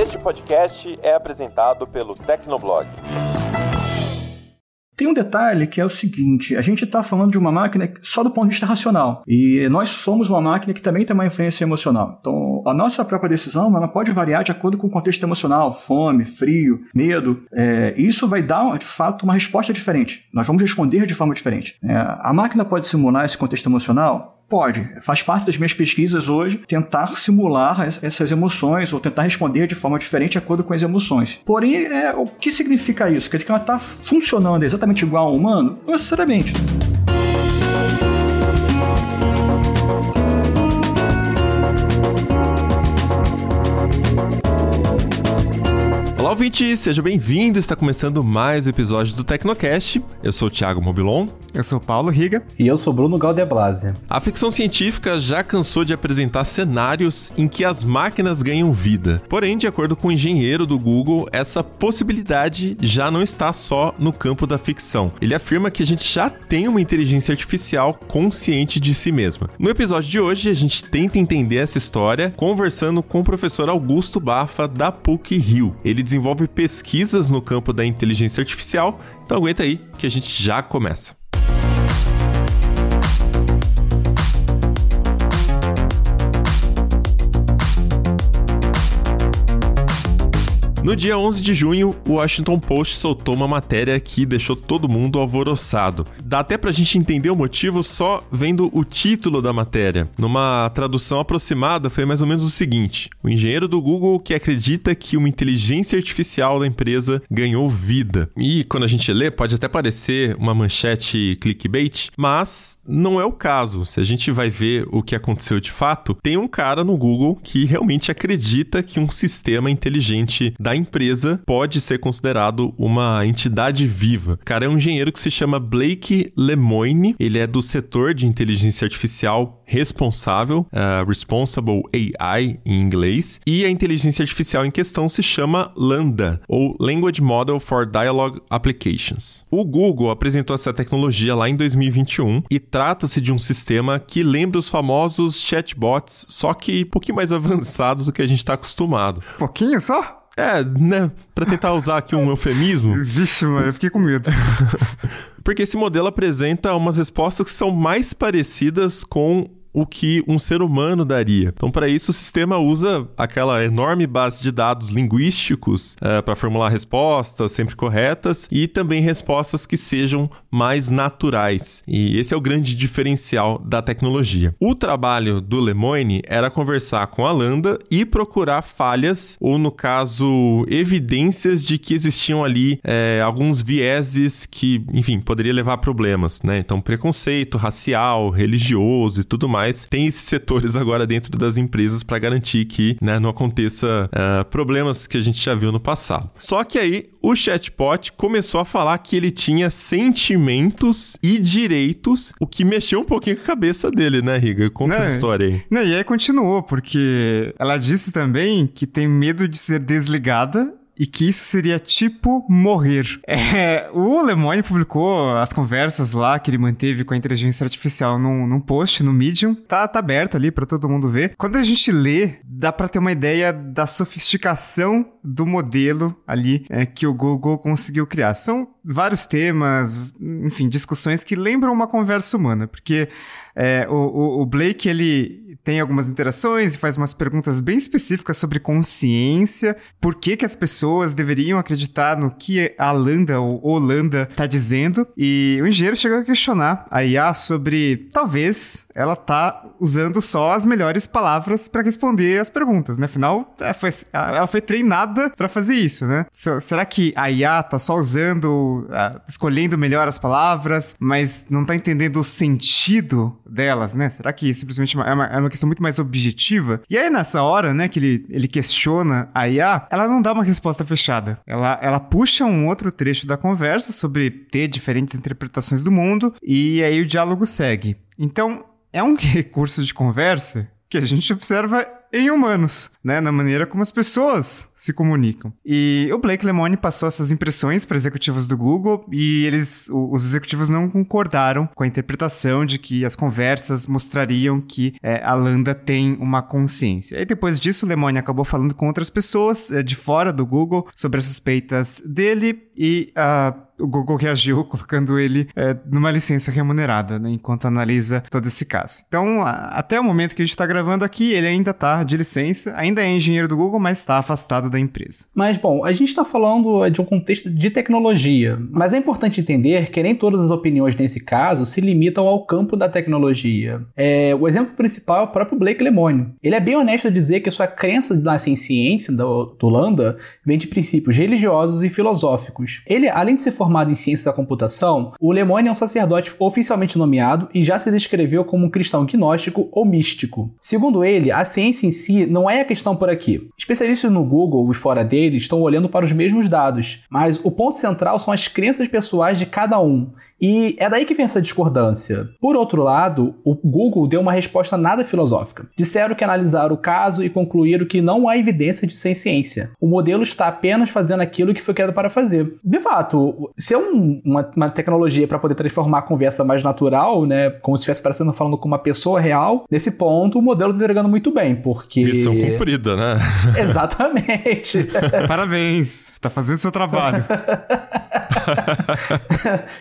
Este podcast é apresentado pelo Tecnoblog. Tem um detalhe que é o seguinte: a gente está falando de uma máquina só do ponto de vista racional. E nós somos uma máquina que também tem uma influência emocional. Então, a nossa própria decisão ela pode variar de acordo com o contexto emocional, fome, frio, medo. É, isso vai dar, de fato, uma resposta diferente. Nós vamos responder de forma diferente. É, a máquina pode simular esse contexto emocional? Pode. Faz parte das minhas pesquisas hoje tentar simular essas emoções ou tentar responder de forma diferente de acordo com as emoções. Porém, é, o que significa isso? Quer dizer que ela está funcionando exatamente igual ao humano? Não necessariamente. Olá, ouvinte, seja bem-vindo. Está começando mais um episódio do Tecnocast. Eu sou o Thiago Mobilon. Eu sou o Paulo Riga. E eu sou Bruno Galdeblase. A ficção científica já cansou de apresentar cenários em que as máquinas ganham vida. Porém, de acordo com o engenheiro do Google, essa possibilidade já não está só no campo da ficção. Ele afirma que a gente já tem uma inteligência artificial consciente de si mesma. No episódio de hoje, a gente tenta entender essa história conversando com o professor Augusto Bafa da PUC Rio. Ele desenvolve pesquisas no campo da inteligência artificial, então aguenta aí que a gente já começa. No dia 11 de junho, o Washington Post soltou uma matéria que deixou todo mundo alvoroçado. Dá até pra gente entender o motivo só vendo o título da matéria. Numa tradução aproximada, foi mais ou menos o seguinte: o engenheiro do Google que acredita que uma inteligência artificial da empresa ganhou vida. E quando a gente lê, pode até parecer uma manchete clickbait, mas não é o caso. Se a gente vai ver o que aconteceu de fato, tem um cara no Google que realmente acredita que um sistema inteligente da da empresa pode ser considerado uma entidade viva. O cara é um engenheiro que se chama Blake Lemoine, ele é do setor de inteligência artificial responsável, uh, Responsible AI em inglês, e a inteligência artificial em questão se chama Lambda, ou Language Model for Dialogue Applications. O Google apresentou essa tecnologia lá em 2021 e trata-se de um sistema que lembra os famosos chatbots, só que um pouquinho mais avançado do que a gente está acostumado. Pouquinho só? É, né? Pra tentar usar aqui um eufemismo. Vixe, mano, eu fiquei com medo. Porque esse modelo apresenta umas respostas que são mais parecidas com o que um ser humano daria. Então, para isso, o sistema usa aquela enorme base de dados linguísticos é, para formular respostas sempre corretas e também respostas que sejam mais naturais. E esse é o grande diferencial da tecnologia. O trabalho do Lemoine era conversar com a Lambda e procurar falhas, ou no caso, evidências de que existiam ali é, alguns vieses que, enfim, poderia levar a problemas, né? Então, preconceito racial, religioso e tudo mais mais, tem esses setores agora dentro das empresas para garantir que né, não aconteça uh, problemas que a gente já viu no passado. Só que aí o chatbot começou a falar que ele tinha sentimentos e direitos, o que mexeu um pouquinho com a cabeça dele, né, Riga? Conta não, essa história aí. Não, e aí continuou, porque ela disse também que tem medo de ser desligada e que isso seria tipo morrer. É, o Lemoyne publicou as conversas lá que ele manteve com a inteligência artificial num, num post no Medium. Tá, tá aberto ali para todo mundo ver. Quando a gente lê, dá para ter uma ideia da sofisticação do modelo ali é, que o Google conseguiu criar. São vários temas, enfim, discussões que lembram uma conversa humana, porque é, o, o, Blake ele tem algumas interações e faz umas perguntas bem específicas sobre consciência, por que, que as pessoas deveriam acreditar no que a Landa ou Holanda está dizendo, e o engenheiro chegou a questionar a IA sobre talvez ela tá usando só as melhores palavras para responder as perguntas, né? Afinal, ela é, foi, ela foi treinada para fazer isso, né? Será que a IA tá só usando escolhendo melhor as palavras, mas não tá entendendo o sentido delas, né? Será que simplesmente é uma, é uma questão muito mais objetiva? E aí, nessa hora, né, que ele, ele questiona a IA, ela não dá uma resposta fechada. Ela, ela puxa um outro trecho da conversa sobre ter diferentes interpretações do mundo, e aí o diálogo segue. Então, é um recurso de conversa que a gente observa em humanos, né, na maneira como as pessoas se comunicam. E o Blake Lemoine passou essas impressões para executivos do Google e eles, os executivos não concordaram com a interpretação de que as conversas mostrariam que é, a Lambda tem uma consciência. E depois disso, o Lemoine acabou falando com outras pessoas é, de fora do Google sobre as suspeitas dele e uh, o Google reagiu colocando ele é, numa licença remunerada, né, enquanto analisa todo esse caso. Então, a, até o momento que a gente está gravando aqui, ele ainda está de licença, ainda é engenheiro do Google, mas está afastado da empresa. Mas, bom, a gente está falando de um contexto de tecnologia, mas é importante entender que nem todas as opiniões nesse caso se limitam ao campo da tecnologia. É, o exemplo principal é o próprio Blake Lemoine. Ele é bem honesto a dizer que sua crença na ciência do, Lambda vem de princípios religiosos e filosóficos. Ele, além de se formar formado em ciências da computação, o Lemoine é um sacerdote oficialmente nomeado e já se descreveu como um cristão gnóstico ou místico. Segundo ele, a ciência em si não é a questão por aqui. Especialistas no Google e fora dele estão olhando para os mesmos dados, mas o ponto central são as crenças pessoais de cada um e é daí que vem essa discordância. Por outro lado, o Google deu uma resposta nada filosófica. Disseram que analisaram o caso e concluíram que não há evidência de sem ciência. O modelo está apenas fazendo aquilo que foi criado para fazer. De fato, se é um, uma, uma, tecnologia para poder transformar a conversa mais natural, né, como se estivesse parecendo falando com uma pessoa real, nesse ponto o modelo está entregando muito bem, porque... Missão cumprida, né? Exatamente. Parabéns, tá fazendo seu trabalho.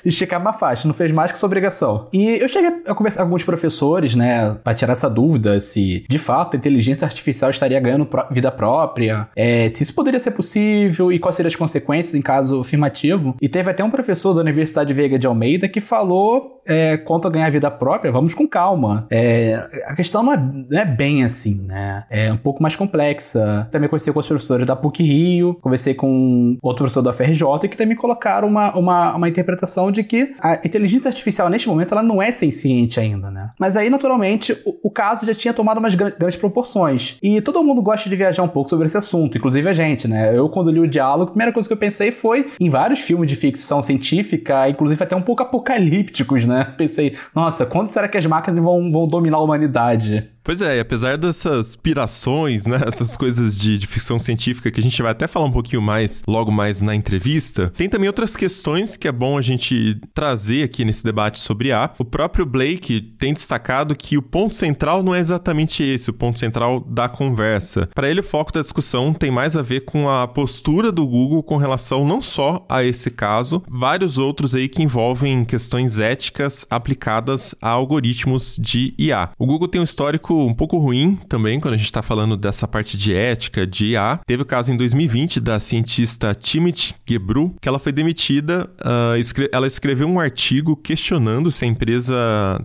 Esticar uma faixa, não fez mais que sua obrigação. E eu cheguei a conversar com alguns professores, né, pra tirar essa dúvida se de fato a inteligência artificial estaria ganhando vida própria, é, se isso poderia ser possível e quais seriam as consequências em caso afirmativo. E teve até um professor da Universidade Veiga de Almeida que falou é, quanto a ganhar vida própria, vamos com calma. É, a questão não é, não é, bem assim, né? É um pouco mais complexa. Também conversei com os professores da PUC Rio, conversei com outro professor da FRJ que também colocaram uma, uma, uma interpretação de que a inteligência artificial, neste momento, ela não é senciente ainda, né? Mas aí, naturalmente, o, o caso já tinha tomado umas grandes proporções. E todo mundo gosta de viajar um pouco sobre esse assunto, inclusive a gente, né? Eu, quando li o diálogo, a primeira coisa que eu pensei foi em vários filmes de ficção científica, inclusive até um pouco apocalípticos, né? Pensei, nossa, quando será que as máquinas vão, vão dominar a humanidade? Pois é, e apesar dessas pirações, né, essas coisas de, de, ficção científica que a gente vai até falar um pouquinho mais logo mais na entrevista, tem também outras questões que é bom a gente trazer aqui nesse debate sobre A. O próprio Blake tem destacado que o ponto central não é exatamente esse, o ponto central da conversa. Para ele, o foco da discussão tem mais a ver com a postura do Google com relação não só a esse caso, vários outros aí que envolvem questões éticas aplicadas a algoritmos de IA. O Google tem um histórico um pouco ruim também quando a gente está falando dessa parte de ética, de IA. Teve o caso em 2020 da cientista Timothy Gebru, que ela foi demitida. Uh, escre ela escreveu um artigo questionando se a empresa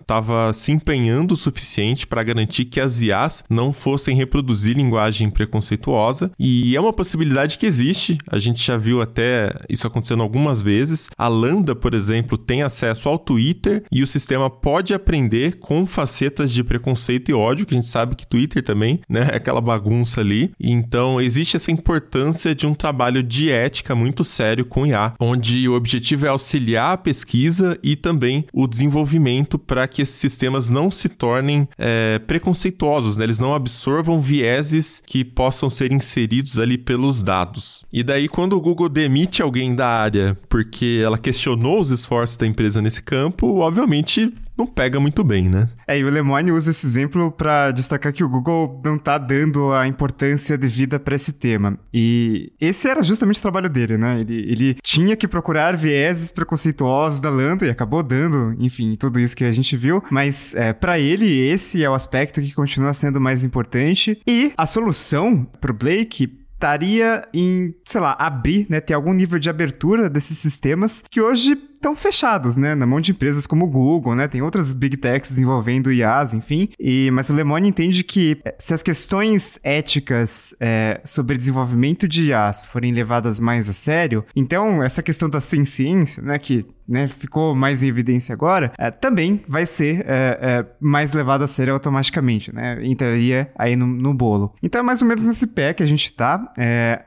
estava se empenhando o suficiente para garantir que as IAs não fossem reproduzir linguagem preconceituosa. E é uma possibilidade que existe. A gente já viu até isso acontecendo algumas vezes. A Lambda, por exemplo, tem acesso ao Twitter e o sistema pode aprender com facetas de preconceito e ódio que a gente sabe que Twitter também, né, é aquela bagunça ali. Então, existe essa importância de um trabalho de ética muito sério com IA, onde o objetivo é auxiliar a pesquisa e também o desenvolvimento para que esses sistemas não se tornem é, preconceituosos, né? eles não absorvam vieses que possam ser inseridos ali pelos dados. E daí, quando o Google demite alguém da área porque ela questionou os esforços da empresa nesse campo, obviamente não pega muito bem, né? É, e o Lemoine usa esse exemplo para destacar que o Google não tá dando a importância devida para esse tema. E esse era justamente o trabalho dele, né? Ele, ele tinha que procurar vieses preconceituosos da Lambda e acabou dando, enfim, tudo isso que a gente viu. Mas é, para ele, esse é o aspecto que continua sendo mais importante. E a solução pro Blake estaria em, sei lá, abrir, né, ter algum nível de abertura desses sistemas que hoje estão fechados, né, na mão de empresas como o Google, né, tem outras big techs desenvolvendo IAs, enfim, e, mas o Lemon entende que eh, se as questões éticas é, sobre desenvolvimento de IAs forem levadas mais a sério, então essa questão da ciência, né, que né, ficou mais em evidência agora, é, também vai ser é, é, mais levado a sério automaticamente, né? Entraria aí no, no, bolo. Então é mais ou menos nesse pé que a gente tá.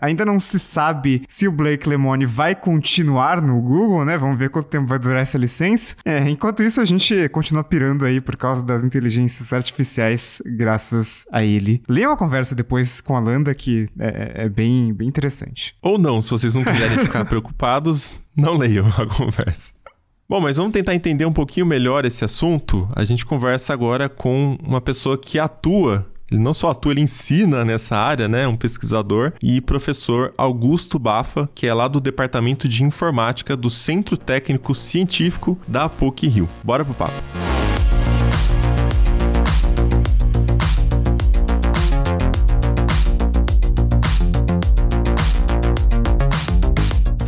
ainda não se sabe se o Blake Lemone vai continuar no Google, né? Vamos ver quanto quanto tempo vai durar essa licença. É, enquanto isso, a gente continua pirando aí por causa das inteligências artificiais, graças a ele. Leia uma conversa depois com a Landa, que é, é, é bem, bem interessante. Ou não, se vocês não quiserem ficar preocupados, não leiam a conversa. Bom, mas vamos tentar entender um pouquinho melhor esse assunto. A gente conversa agora com uma pessoa que atua ele não só atua, ele ensina nessa área, né? Um pesquisador e professor Augusto Bafa, que é lá do Departamento de Informática do Centro Técnico Científico da PUC Rio. Bora pro papo.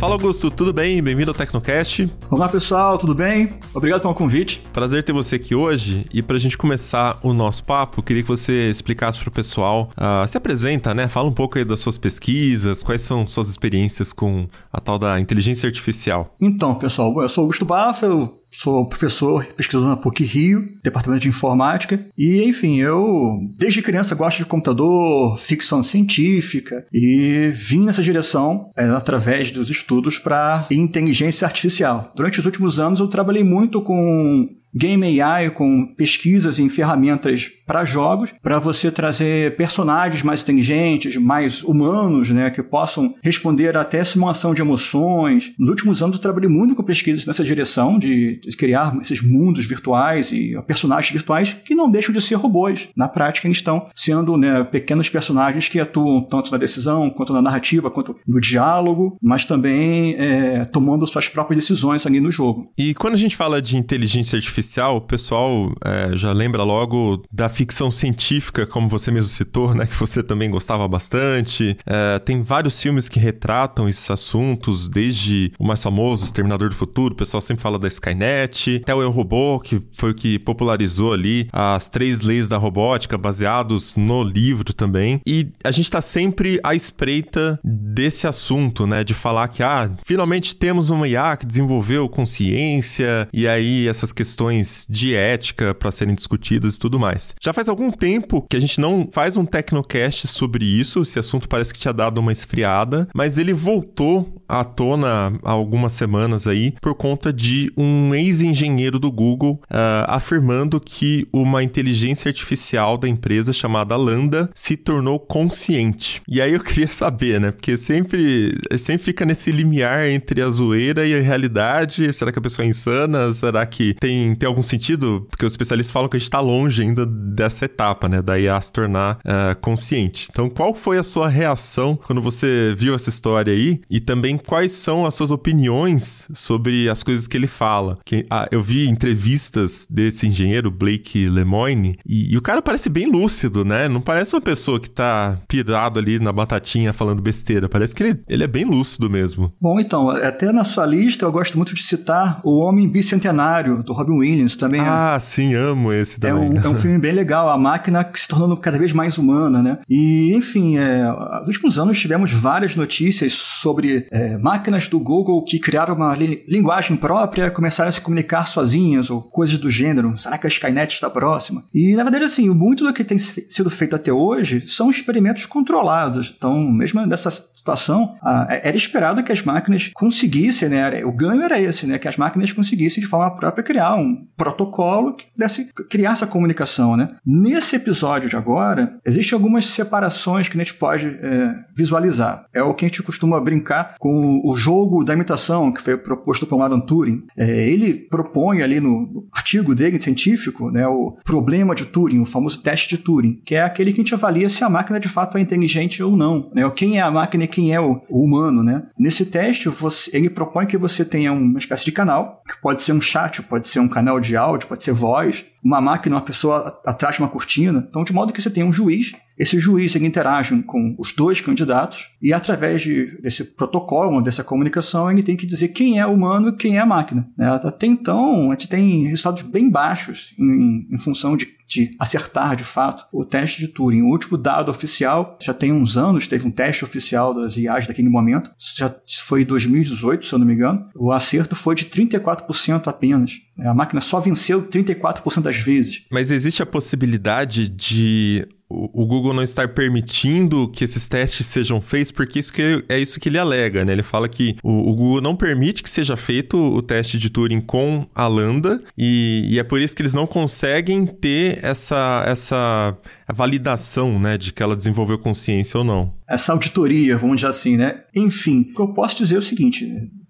Fala Augusto, tudo bem? Bem-vindo ao Tecnocast. Olá pessoal, tudo bem? Obrigado pelo convite. Prazer ter você aqui hoje. E para a gente começar o nosso papo, queria que você explicasse para o pessoal, uh, se apresenta, né? Fala um pouco aí das suas pesquisas, quais são suas experiências com a tal da inteligência artificial. Então, pessoal, eu sou Augusto Baffa, eu Sou professor, pesquisador na PUC Rio, Departamento de Informática. E, enfim, eu desde criança gosto de computador, ficção científica e vim nessa direção é, através dos estudos para inteligência artificial. Durante os últimos anos eu trabalhei muito com Game AI com pesquisas em ferramentas para jogos, para você trazer personagens mais inteligentes, mais humanos, né, que possam responder até simulação de emoções. Nos últimos anos eu trabalhei muito com pesquisas nessa direção de, criar esses mundos virtuais e personagens virtuais que não deixam de ser robôs. Na prática, eles estão sendo né, pequenos personagens que atuam tanto na decisão, quanto na narrativa, quanto no diálogo, mas também é, tomando suas próprias decisões ali no jogo. E quando a gente fala de inteligência artificial artificial, o pessoal é, já lembra logo da ficção científica, como você mesmo citou, né? Que você também gostava bastante. É, tem vários filmes que retratam esses assuntos, desde o mais famoso, Exterminador do Futuro, o pessoal sempre fala da Skynet, até o Eu Robô, que foi o que popularizou ali as três leis da robótica, baseados no livro também. E a gente tá sempre à espreita desse assunto, né? De falar que, ah, finalmente temos uma IA que desenvolveu consciência, e aí essas questões questões de ética para serem discutidas e tudo mais. Já faz algum tempo que a gente não faz um Tecnocast sobre isso, esse assunto parece que tinha dado uma esfriada, mas ele voltou à tona há algumas semanas aí por conta de um ex-engenheiro do Google uh, afirmando que uma inteligência artificial da empresa chamada Lambda se tornou consciente. E aí eu queria saber, né? Porque sempre, sempre fica nesse limiar entre a zoeira e a realidade. Será que a pessoa é insana? Será que tem tem algum sentido? Porque os especialistas falam que a gente está longe ainda dessa etapa, né? Da IA se tornar uh, consciente. Então, qual foi a sua reação quando você viu essa história aí? E também quais são as suas opiniões sobre as coisas que ele fala? Que, ah, eu vi entrevistas desse engenheiro, Blake Lemoine, e, e, o cara parece bem lúcido, né? Não parece uma pessoa que tá pirado ali na batatinha falando besteira. Parece que ele, ele é bem lúcido mesmo. Bom, então, até na sua lista eu gosto muito de citar O Homem Bicentenário, do Robin Williams também. É ah, é, sim, amo esse também. É um, é um filme bem legal, a máquina se tornando cada vez mais humana, né? E, enfim, é, nos últimos anos tivemos várias notícias sobre é, máquinas do Google que criaram uma li linguagem própria, começaram a se comunicar sozinhas ou coisas do gênero. Será que a Skynet está próxima? E, na verdade, assim, muito do que tem sido feito até hoje são experimentos controlados. Então, mesmo nessa situação, é, era esperado que as máquinas conseguissem, né? O ganho era esse, né? Que as máquinas conseguissem de forma própria criar um protocolo que pudesse criar essa comunicação, né? Nesse episódio de agora, existem algumas separações que a gente pode é, visualizar. É o que a gente costuma brincar com o jogo da imitação que foi proposto por Alan Turing. É, ele propõe ali no artigo dele científico, né, o problema de Turing, o famoso teste de Turing, que é aquele que a gente avalia se a máquina de fato é inteligente ou não, né? Quem é a máquina e quem é o, o humano, né? Nesse teste, você, ele propõe que você tenha uma espécie de canal, que pode ser um chat, pode ser um canal canal de áudio, pode ser voz, uma máquina, uma pessoa atrás de uma cortina. Então, de modo que você tem um juiz, esse juiz ele interage com os dois candidatos e através de, desse protocolo, dessa comunicação, ele tem que dizer quem é humano e quem é máquina. Né? Até então, a gente tem resultados bem baixos em, em função de de acertar de fato o teste de Turing. O último dado oficial, já tem uns anos, teve um teste oficial das IAs daquele momento, já foi em 2018, se eu não me engano. O acerto foi de 34% apenas. A máquina só venceu 34% das vezes. Mas existe a possibilidade de o, Google não estar permitindo que esses testes sejam feitos, porque isso que, é isso que ele alega, né? Ele fala que o, o Google não permite que seja feito o teste de Turing com a Lambda, e, e é por isso que eles não conseguem ter essa, essa validação, né, de que ela desenvolveu consciência ou não. Essa auditoria, vamos dizer assim, né? Enfim, o que eu posso dizer é o seguinte: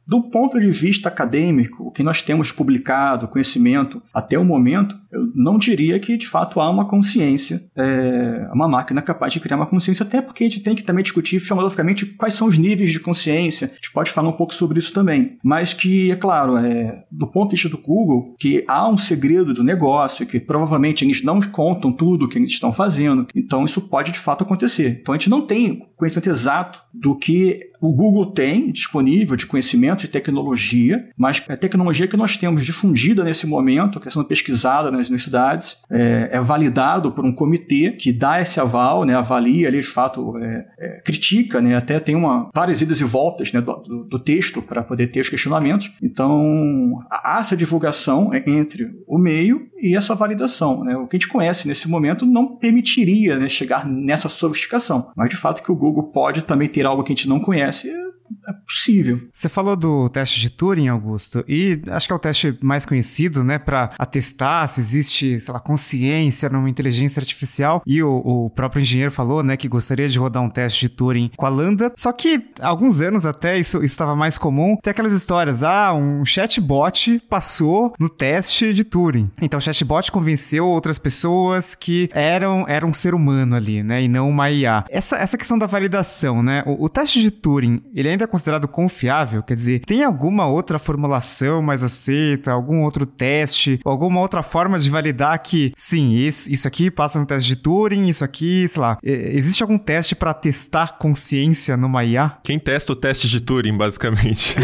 do ponto de vista acadêmico, o que nós temos publicado, conhecimento até o momento, eu não diria que de fato há uma consciência, é, uma máquina capaz de criar uma consciência, até porque a gente tem que também discutir filosoficamente quais são os níveis de consciência, a gente pode falar um pouco sobre isso também. Mas que, é claro, é, do ponto de vista do Google, que há um segredo do negócio, que provavelmente eles não contam tudo o que eles estão fazendo, então isso pode de fato acontecer. Então a gente não tem conhecimento exato do que o Google tem disponível de conhecimento de tecnologia, mas a tecnologia que nós temos difundida nesse momento, que está sendo pesquisada nas universidades, é, é, validado por um comitê que dá esse aval, né, avalia ali de fato, é, é, critica, né, até tem uma, várias idas e voltas né, do, do, texto para poder ter os questionamentos. Então, há essa divulgação entre o meio e essa validação. Né? O que a gente conhece nesse momento não permitiria né, chegar nessa sofisticação, mas de fato que o Google pode também ter algo que a gente não conhece é possível. Você falou do teste de Turing, Augusto, e acho que é o teste mais conhecido, né, para atestar se existe, sei lá, consciência numa inteligência artificial. E o, o, próprio engenheiro falou, né, que gostaria de rodar um teste de Turing com a Lambda. Só que alguns anos até isso estava mais comum. Tem aquelas histórias, ah, um chatbot passou no teste de Turing. Então o chatbot convenceu outras pessoas que eram era um ser humano ali, né, e não uma IA. Essa, essa questão da validação, né, o, o teste de Turing, ele ainda é considerado confiável? Quer dizer, tem alguma outra formulação mais aceita, algum outro teste, alguma outra forma de validar que, sim, isso, isso aqui passa no teste de Turing, isso aqui, sei lá. Existe algum teste para testar consciência numa IA? Quem testa o teste de Turing, basicamente?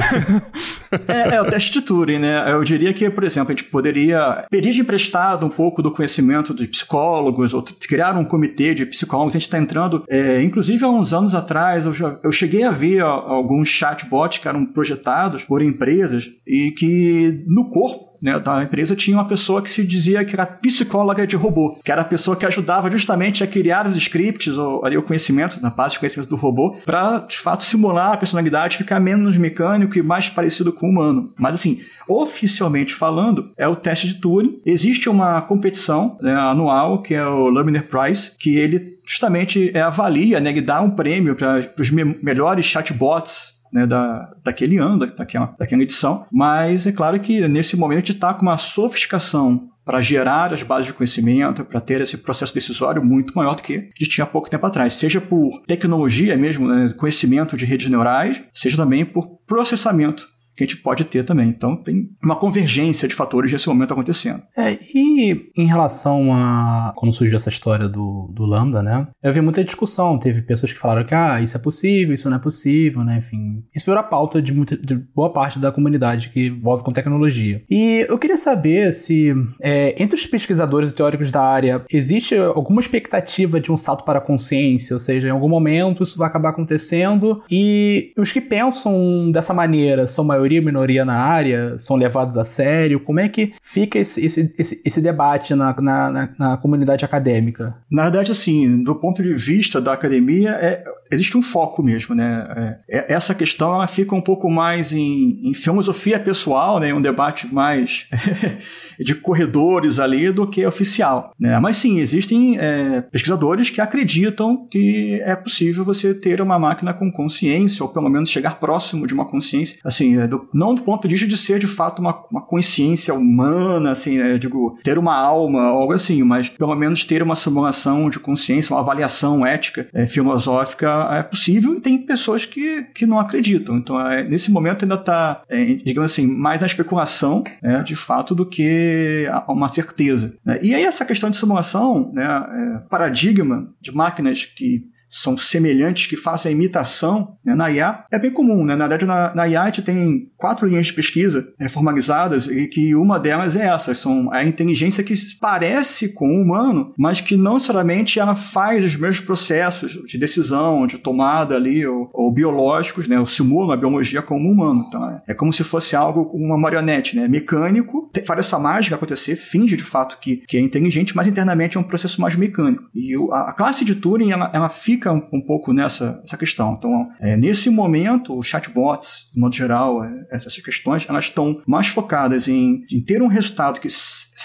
é, é, o teste de Turing, né? Eu diria que, por exemplo, a gente poderia pedir emprestado um pouco do conhecimento de psicólogos, ou criar um comitê de psicólogos. A gente está entrando, é, inclusive há uns anos atrás, eu, já, eu cheguei a ver alguns chatbots que eram projetados por empresas e que no corpo né, da empresa tinha uma pessoa que se dizia que era psicóloga de robô, que era a pessoa que ajudava justamente a criar os scripts ou ali o conhecimento, na base de conhecimento do robô, para de fato simular a personalidade, ficar menos mecânico e mais parecido com o humano. Mas assim, oficialmente falando, é o teste de Turing. Existe uma competição né, anual que é o Laminer Prize, que ele justamente é, avalia, né, ele dá um prêmio para os me melhores chatbots né, da, daquele ano, daquela, daquela edição. Mas é claro que nesse momento a gente está com uma sofisticação para gerar as bases de conhecimento, para ter esse processo decisório muito maior do que a gente tinha pouco tempo atrás, seja por tecnologia mesmo, né, conhecimento de redes neurais, seja também por processamento que a gente pode ter também. Então tem uma convergência de fatores nesse momento acontecendo. É, e em relação a quando surgiu essa história do, do Lambda, né? Eu vi muita discussão. Teve pessoas que falaram que ah, isso é possível, isso não é possível, né? Enfim. Isso virou a pauta de, muita, de boa parte da comunidade que envolve com tecnologia. E eu queria saber se é, entre os pesquisadores e teóricos da área existe alguma expectativa de um salto para a consciência, ou seja, em algum momento isso vai acabar acontecendo e os que pensam dessa maneira são maiores maioria, minoria na área, são levados a sério? Como é que fica esse, esse, esse, esse debate na, na, na, na, comunidade acadêmica? Na verdade, assim, do ponto de vista da academia, é, existe um foco mesmo, né? É, é essa questão ela fica um pouco mais em, em filosofia pessoal, né? Um debate mais de corredores ali do que oficial, né? Mas sim, existem é, pesquisadores que acreditam que é possível você ter uma máquina com consciência, ou pelo menos chegar próximo de uma consciência, assim, é, do, não do ponto de vista de ser de fato uma, uma consciência humana, assim, né? digo, ter uma alma, algo assim, mas pelo menos ter uma simulação de consciência, uma avaliação ética, é, filosófica é possível e tem pessoas que, que não acreditam. Então, é, nesse momento ainda está, é, digamos assim, mais na especulação, né, de fato, do que uma certeza. Né? E aí essa questão de simulação, né, é, paradigma de máquinas que são semelhantes, que façam a imitação né, na IA, é bem comum. Né? Na verdade, na, na IA a gente tem quatro linhas de pesquisa né, formalizadas e que uma delas é essa, são a inteligência que parece com o humano, mas que não necessariamente ela faz os mesmos processos de decisão, de tomada ali, ou, ou biológicos, né? ou simula a biologia como humano. Então, é, é como se fosse algo como uma marionete, né? mecânico, faz essa mágica acontecer, finge de fato que, que é inteligente, mas internamente é um processo mais mecânico. E a, a classe de Turing, ela, ela fica um, um pouco nessa essa questão. Então, é, nesse momento, os chatbots, de modo geral, é, essas questões, elas estão mais focadas em, em ter um resultado que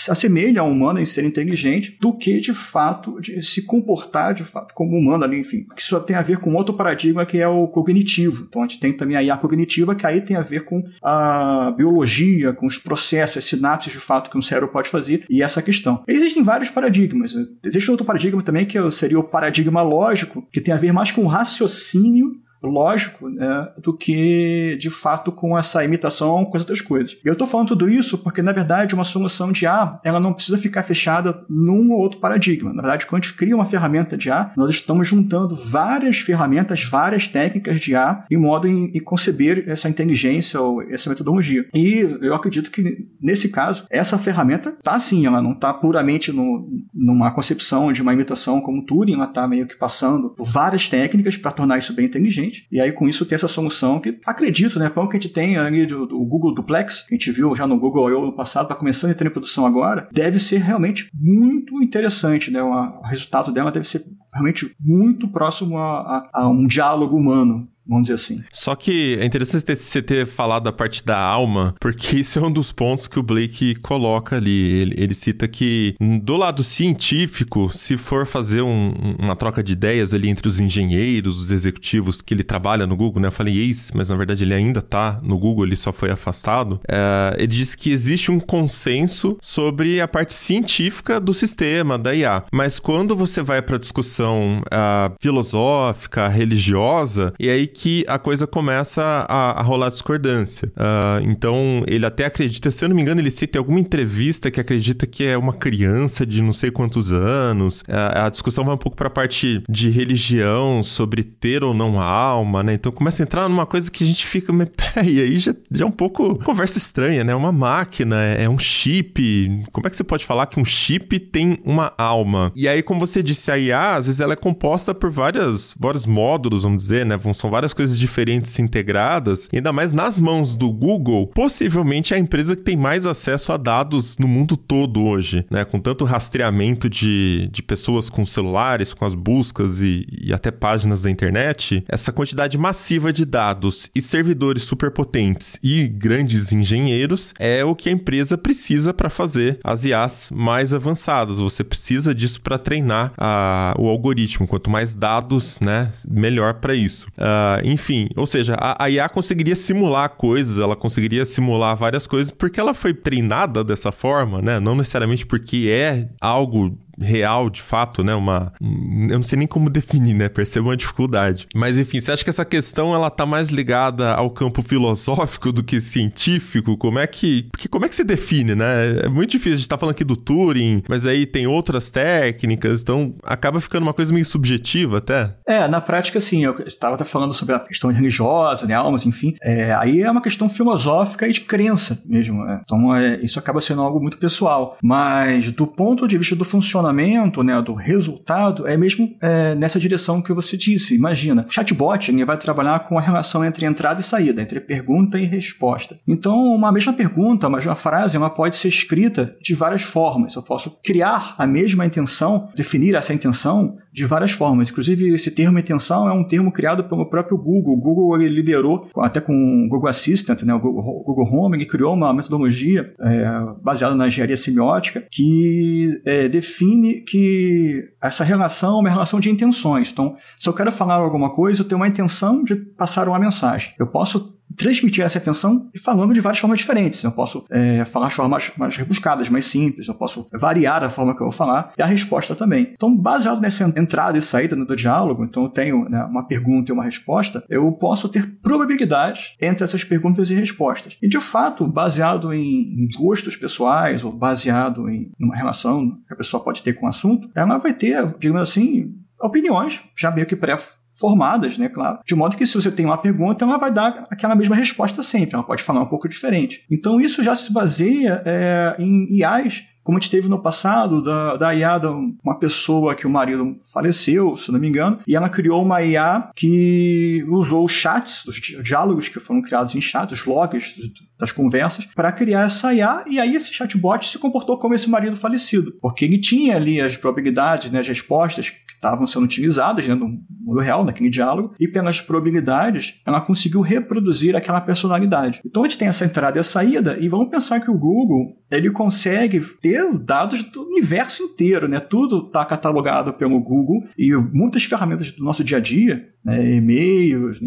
se assemelha a um humano em ser inteligente do que de fato de se comportar de fato como humano ali, enfim. Isso tem a ver com outro paradigma que é o cognitivo. Então a gente tem também a IA cognitiva que aí tem a ver com a biologia, com os processos, as sinapses de fato que um cérebro pode fazer e essa questão. Existem vários paradigmas. Existe outro paradigma também que seria o paradigma lógico, que tem a ver mais com o raciocínio lógico né, do que de fato com essa imitação com as outras coisas. E eu estou falando tudo isso porque, na verdade, uma solução de A ela não precisa ficar fechada num ou outro paradigma. Na verdade, quando a gente cria uma ferramenta de A, nós estamos juntando várias ferramentas, várias técnicas de A em modo em, em conceber essa inteligência ou essa metodologia. E eu acredito que, nesse caso, essa ferramenta está sim, ela não está puramente no, numa concepção de uma imitação como Turing, ela está meio que passando por várias técnicas para tornar isso bem inteligente e aí, com isso, ter essa solução que acredito, né? Pelo que a gente tem ali do, do Google Duplex, que a gente viu já no Google I.O. no passado, está começando a entrar em produção agora, deve ser realmente muito interessante, né? O resultado dela deve ser realmente muito próximo a, a, a um diálogo humano vamos dizer assim. Só que é interessante ter, você ter falado a parte da alma, porque isso é um dos pontos que o Blake coloca ali. Ele, ele cita que do lado científico, se for fazer um, uma troca de ideias ali entre os engenheiros, os executivos que ele trabalha no Google, né? Eu falei ex, mas na verdade ele ainda tá no Google, ele só foi afastado. É, ele diz que existe um consenso sobre a parte científica do sistema, da IA. Mas quando você vai para discussão uh, filosófica, religiosa, e aí que a coisa começa a, a rolar discordância. Uh, então, ele até acredita, se eu não me engano, ele cita alguma entrevista que acredita que é uma criança de não sei quantos anos. Uh, a discussão vai um pouco para a parte de religião, sobre ter ou não alma, né? Então começa a entrar numa coisa que a gente fica, mas peraí, aí já, já é um pouco conversa estranha, né? Uma máquina, é um chip. Como é que você pode falar que um chip tem uma alma? E aí, como você disse, a IA, às vezes ela é composta por várias, vários módulos, vamos dizer, né? São várias várias coisas diferentes integradas, ainda mais nas mãos do Google, possivelmente é a empresa que tem mais acesso a dados no mundo todo hoje, né? Com tanto rastreamento de, de pessoas com celulares, com as buscas e, e até páginas da internet, essa quantidade massiva de dados e servidores superpotentes e grandes engenheiros é o que a empresa precisa para fazer as IAs mais avançadas. Você precisa disso para treinar a, o algoritmo. Quanto mais dados, né, melhor para isso. Uh, enfim, ou seja, a, a IA conseguiria simular coisas, ela conseguiria simular várias coisas porque ela foi treinada dessa forma, né? Não necessariamente porque é algo real, de fato, né? Uma. Eu não sei nem como definir, né? Percebo uma dificuldade. Mas enfim, você acha que essa questão ela tá mais ligada ao campo filosófico do que científico? Como é que. Porque como é que se define, né? É muito difícil. A gente tá falando aqui do Turing, mas aí tem outras técnicas, então acaba ficando uma coisa meio subjetiva até. É, na prática, sim. Eu estava falando sobre a questão religiosa, né? Almas, enfim. É, aí é uma questão filosófica e de crença mesmo. Né? Então é, isso acaba sendo algo muito pessoal. Mas do ponto de vista do funcionamento funcionamento, né, do resultado, é mesmo é, nessa direção que você disse. Imagina, o chatbot vai trabalhar com a relação entre entrada e saída, entre pergunta e resposta. Então, uma mesma pergunta, uma mesma frase, ela pode ser escrita de várias formas. Eu posso criar a mesma intenção, definir essa intenção de várias formas. Inclusive, esse termo intenção é um termo criado pelo próprio Google. O Google liderou, até com o Google Assistant, né, o Google, Google Home, ele criou uma metodologia é, baseada na engenharia semiótica que é, define que essa relação é uma relação de intenções. Então, se eu quero falar alguma coisa, eu tenho uma intenção de passar uma mensagem. Eu posso transmitir essa atenção falando de várias formas diferentes. Eu posso é, falar de formas mais, rebuscadas, mais simples, eu posso variar a forma que eu vou falar e a resposta também. Então, baseado nessa entrada e saída do diálogo, então eu tenho né, uma pergunta e uma resposta, eu posso ter probabilidade entre essas perguntas e respostas. E, de fato, baseado em, em gostos pessoais ou baseado em uma relação que a pessoa pode ter com o assunto, ela vai ter, digamos assim, opiniões, já meio que pré formadas, né, claro, de modo que se você tem uma pergunta, ela vai dar aquela mesma resposta sempre, ela pode falar um pouco diferente. Então isso já se baseia é, em IAs como a gente teve no passado, da, da IA, de uma pessoa que o marido faleceu, se não me engano, e ela criou uma IA que usou os chats, os diálogos que foram criados em chat, os logs das conversas, para criar essa IA, e aí esse chatbot se comportou como esse marido falecido, porque ele tinha ali as probabilidades, né, as respostas que estavam sendo utilizadas né, no mundo real, naquele diálogo, e pelas probabilidades, ela conseguiu reproduzir aquela personalidade. Então a gente tem essa entrada e a saída, e vamos pensar que o Google ele consegue ter dados do universo inteiro, né? Tudo está catalogado pelo Google e muitas ferramentas do nosso dia a dia, né? e-mails,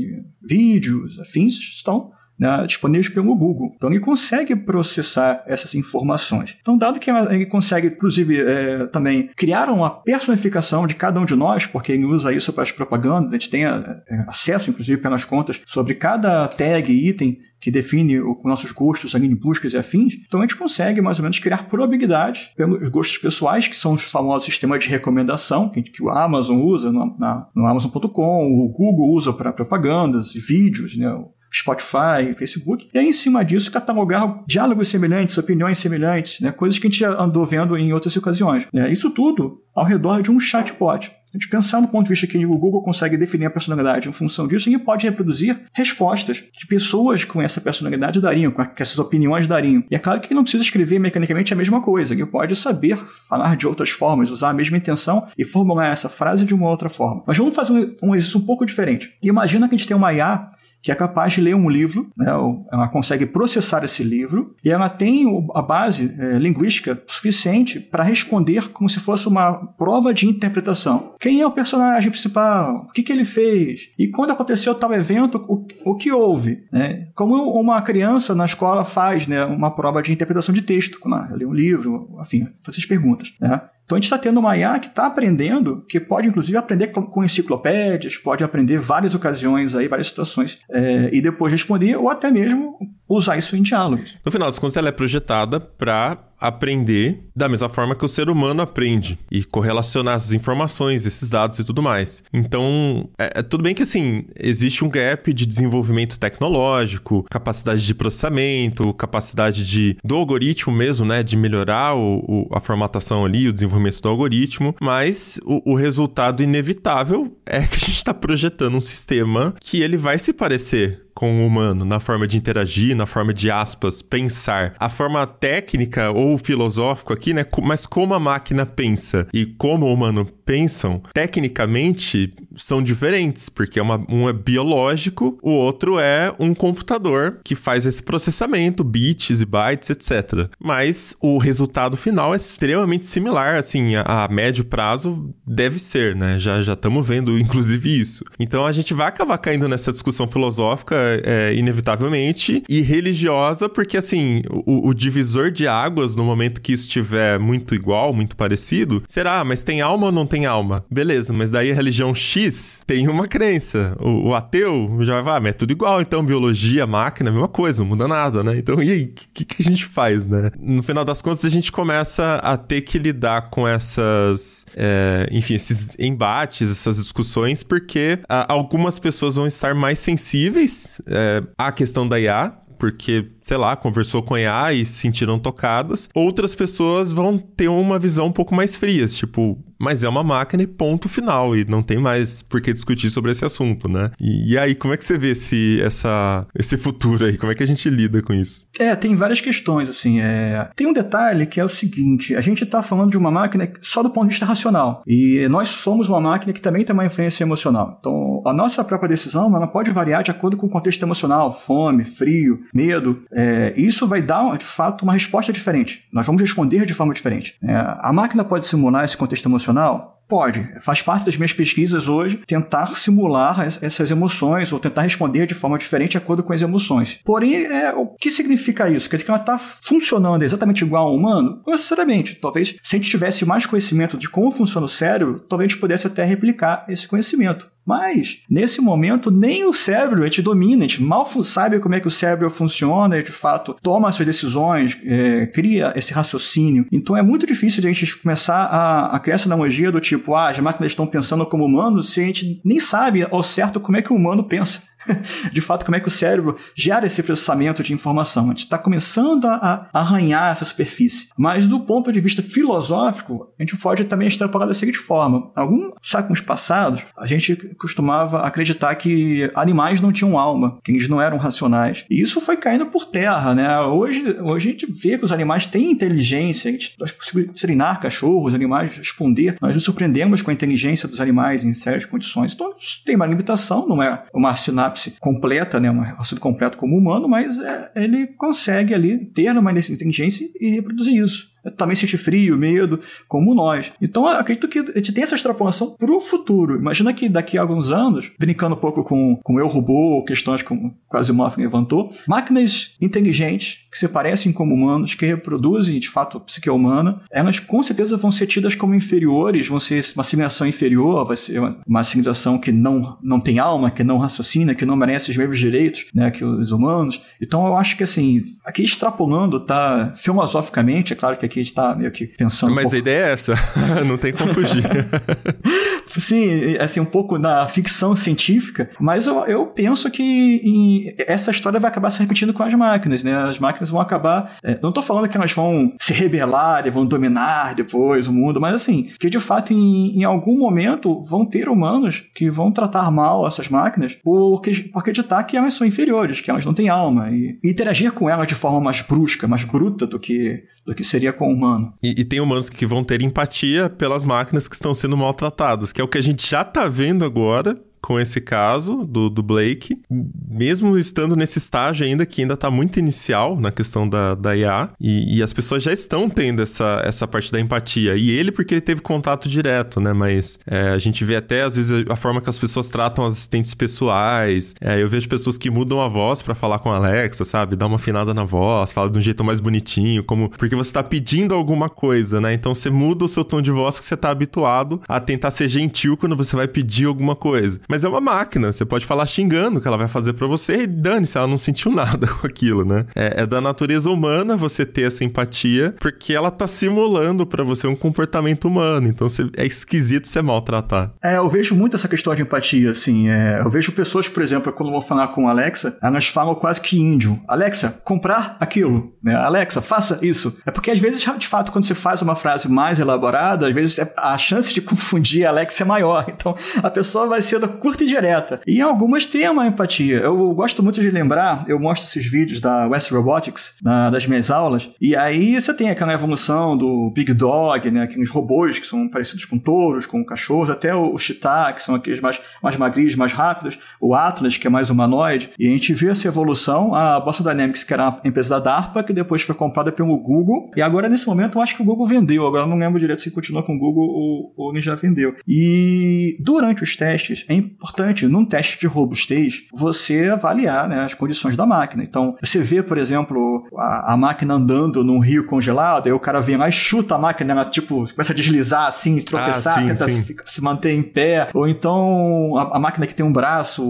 vídeos, afins, estão né, disponíveis pelo Google. Então ele consegue processar essas informações. Então, dado que ele consegue, inclusive, é, também criar uma personificação de cada um de nós, porque ele usa isso para as propagandas, a gente tem é, acesso, inclusive, pelas contas, sobre cada tag, item que define os nossos gostos ali em buscas e afins, então a gente consegue mais ou menos criar probabilidades pelos gostos pessoais, que são os famosos sistemas de recomendação, que, que o Amazon usa no, na, no Amazon.com, o Google usa para propagandas, vídeos, né? Spotify, Facebook, e aí em cima disso catalogar diálogos semelhantes, opiniões semelhantes, né, coisas que a gente já andou vendo em outras ocasiões. Né, isso tudo ao redor de um chatbot. A gente pensar do ponto de vista que o Google consegue definir a personalidade em função disso, ele pode reproduzir respostas que pessoas com essa personalidade dariam, com essas opiniões dariam. E é claro que ele não precisa escrever mecanicamente a mesma coisa, ele pode saber falar de outras formas, usar a mesma intenção e formular essa frase de uma outra forma. Mas vamos fazer um, um exercício um pouco diferente. Imagina que a gente tem uma IA que é capaz de ler um livro, né, ela consegue processar esse livro e ela tem a base é, linguística suficiente para responder como se fosse uma prova de interpretação. Quem é o personagem principal? O que, que ele fez? E quando aconteceu tal evento, o, o que houve? Né? Como uma criança na escola faz né, uma prova de interpretação de texto, quando ela lê um livro, enfim, faz essas perguntas. Né? Então a gente está tendo uma IA que está aprendendo, que pode inclusive aprender com, enciclopédias, pode aprender várias ocasiões aí, várias situações, é, e depois responder, ou até mesmo usar isso em diálogos. No final das contas, ela é projetada para aprender da mesma forma que o ser humano aprende e correlacionar essas informações, esses dados e tudo mais. Então, é, é, tudo bem que assim, existe um gap de desenvolvimento tecnológico, capacidade de processamento, capacidade de do algoritmo mesmo, né, de melhorar o, o, a formatação ali, o desenvolvimento do algoritmo, mas o, o resultado inevitável é que a gente está projetando um sistema que ele vai se parecer com o humano, na forma de interagir, na forma de aspas, pensar. A forma técnica ou filosófico aqui, né? Mas como a máquina pensa e como o humano pensam, tecnicamente são diferentes, porque é uma, um é biológico, o outro é um computador que faz esse processamento, bits e bytes, etc. Mas o resultado final é extremamente similar, assim, a, a médio prazo deve ser, né? Já estamos vendo, inclusive, isso. Então a gente vai acabar caindo nessa discussão filosófica é, inevitavelmente, e religiosa, porque assim, o, o, divisor de águas, no momento que isso estiver muito igual, muito parecido, será, ah, mas tem alma ou não tem alma? Beleza, mas daí a religião X tem uma crença. O, o ateu já vai, ah, mas é tudo igual, então biologia, máquina, mesma coisa, não muda nada, né? Então, e aí, o que, que a gente faz, né? No final das contas, a gente começa a ter que lidar com essas, é, enfim, esses embates, essas discussões, porque a, ah, algumas pessoas vão estar mais sensíveis é, a questão da IA, porque, sei lá, conversou com a IA e se sentiram tocadas. Outras pessoas vão ter uma visão um pouco mais frias, tipo, mas é uma máquina e ponto final, e não tem mais por que discutir sobre esse assunto, né? E, e, aí, como é que você vê esse, essa, esse futuro aí? Como é que a gente lida com isso? É, tem várias questões, assim. É... Tem um detalhe que é o seguinte: a gente está falando de uma máquina só do ponto de vista racional, e nós somos uma máquina que também tem uma influência emocional. Então, a nossa própria decisão ela pode variar de acordo com o contexto emocional, fome, frio, medo. É... Isso vai dar, de fato, uma resposta diferente. Nós vamos responder de forma diferente. É... A máquina pode simular esse contexto emocional? Pode. Faz parte das minhas pesquisas hoje tentar simular essas emoções ou tentar responder de forma diferente de acordo com as emoções. Porém, é, o que significa isso? Quer dizer que ela está funcionando exatamente igual ao humano? Não necessariamente. Talvez, se a gente tivesse mais conhecimento de como funciona o cérebro, talvez a gente pudesse até replicar esse conhecimento. Mas, nesse momento, nem o cérebro a gente domina, a gente mal sabe como é que o cérebro funciona e, de fato, toma suas decisões, é, cria esse raciocínio. Então, é muito difícil de a gente começar a, a criar essa analogia do tipo, ah, as máquinas estão pensando como humanos, se a gente nem sabe ao certo como é que o humano pensa. de fato, como é que o cérebro gera esse processamento de informação. A gente está começando a, arranhar essa superfície. Mas, do ponto de vista filosófico, a gente pode também extrapolar da seguinte forma. Alguns séculos passados, a gente costumava acreditar que animais não tinham alma, que eles não eram racionais. E isso foi caindo por terra, né? Hoje, hoje a gente vê que os animais têm inteligência, a gente, nós conseguimos treinar cachorros, animais, responder. Nós nos surpreendemos com a inteligência dos animais em sérias condições. Então, isso tem uma limitação, não é uma sinapse completa, né? Um raciocínio completo como humano, mas é, ele consegue ali ter uma inteligência e reproduzir isso também sentir frio, medo, como nós. Então, acredito que a gente tem essa extrapolação para o futuro. Imagina que daqui a alguns anos, brincando um pouco com, com eu robô, questões como Moffin levantou, máquinas inteligentes que se parecem como humanos, que reproduzem de fato a psique humana, elas com certeza vão ser tidas como inferiores, vão ser uma civilização inferior, vai ser uma, uma civilização que não, não tem alma, que não raciocina, que não merece os mesmos direitos né, que os humanos. Então eu acho que assim, aqui extrapolando, tá filosoficamente, é claro que aqui a gente está meio que pensando. Mas um a ideia é essa, não tem como fugir. Sim, assim, um pouco na ficção científica, mas eu, eu penso que em, essa história vai acabar se repetindo com as máquinas, né? As máquinas vão acabar. É, não estou falando que elas vão se rebelar e vão dominar depois o mundo, mas assim, que de fato em, em algum momento vão ter humanos que vão tratar mal essas máquinas porque, porque acreditar que elas são inferiores, que elas não têm alma, e, e interagir com elas de forma mais brusca, mais bruta do que do que seria com o humano. E, e, tem humanos que vão ter empatia pelas máquinas que estão sendo maltratadas, que é o que a gente já tá vendo agora com esse caso do, do Blake, mesmo estando nesse estágio ainda que ainda está muito inicial na questão da, da IA, e, e, as pessoas já estão tendo essa, essa parte da empatia. E ele, porque ele teve contato direto, né? Mas é, a gente vê até, às vezes, a forma que as pessoas tratam assistentes pessoais. É, eu vejo pessoas que mudam a voz para falar com a Alexa, sabe? Dá uma afinada na voz, fala de um jeito mais bonitinho, como porque você está pedindo alguma coisa, né? Então você muda o seu tom de voz que você está habituado a tentar ser gentil quando você vai pedir alguma coisa. É uma máquina. Você pode falar xingando que ela vai fazer para você e dane-se, ela não sentiu nada com aquilo, né? É, é, da natureza humana você ter essa empatia, porque ela tá simulando para você um comportamento humano. Então você, é esquisito você maltratar. É, eu vejo muito essa questão de empatia, assim. É, eu vejo pessoas, por exemplo, quando vou falar com a Alexa, elas falam quase que índio. Alexa, comprar aquilo. Né? Alexa, faça isso. É porque às vezes, de fato, quando você faz uma frase mais elaborada, às vezes é, a chance de confundir a Alexa é maior. Então a pessoa vai ser da curta e direta. E algumas têm uma empatia. Eu gosto muito de lembrar, eu mostro esses vídeos da West Robotics, na, das minhas aulas, e aí você tem aquela evolução do Big Dog, né? Aqueles robôs que são parecidos com touros, com cachorros, até o, o Cheetah, que são aqueles mais, mais magrinhos, mais rápidos, o Atlas, que é mais humanoide, e a gente vê essa evolução, a Boston Dynamics, que era a empresa da DARPA, que depois foi comprada pelo Google, e agora nesse momento eu acho que o Google vendeu, agora eu não lembro direito se continua com o Google ou, ou ele já vendeu. E durante os testes, é importante num teste de robustez, você avaliar né, as condições da máquina. Então, você vê, por exemplo, a, a, máquina andando num rio congelado, aí o cara vem lá e chuta a máquina, ela tipo, começa a deslizar assim, se tropeçar, ah, sim, tenta sim. Se, se, manter em pé. Ou então, a, a, máquina que tem um braço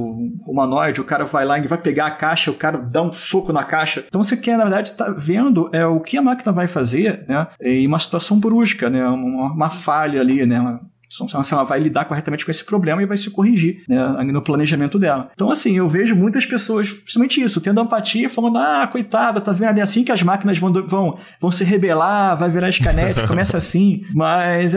humanoide, o cara vai lá e vai pegar a caixa, o cara dá um soco na caixa. Então, você quer, na verdade, estar tá vendo é, o que a máquina vai fazer né, em uma situação brusca, né, uma, uma falha ali, né, ela vai lidar corretamente com esse problema e vai se corrigir né, no planejamento dela. Então, assim, eu vejo muitas pessoas, principalmente isso, tendo empatia, falando: ah, coitada, tá vendo? É assim que as máquinas vão, vão, vão se rebelar, vai virar escanete, começa assim. Mas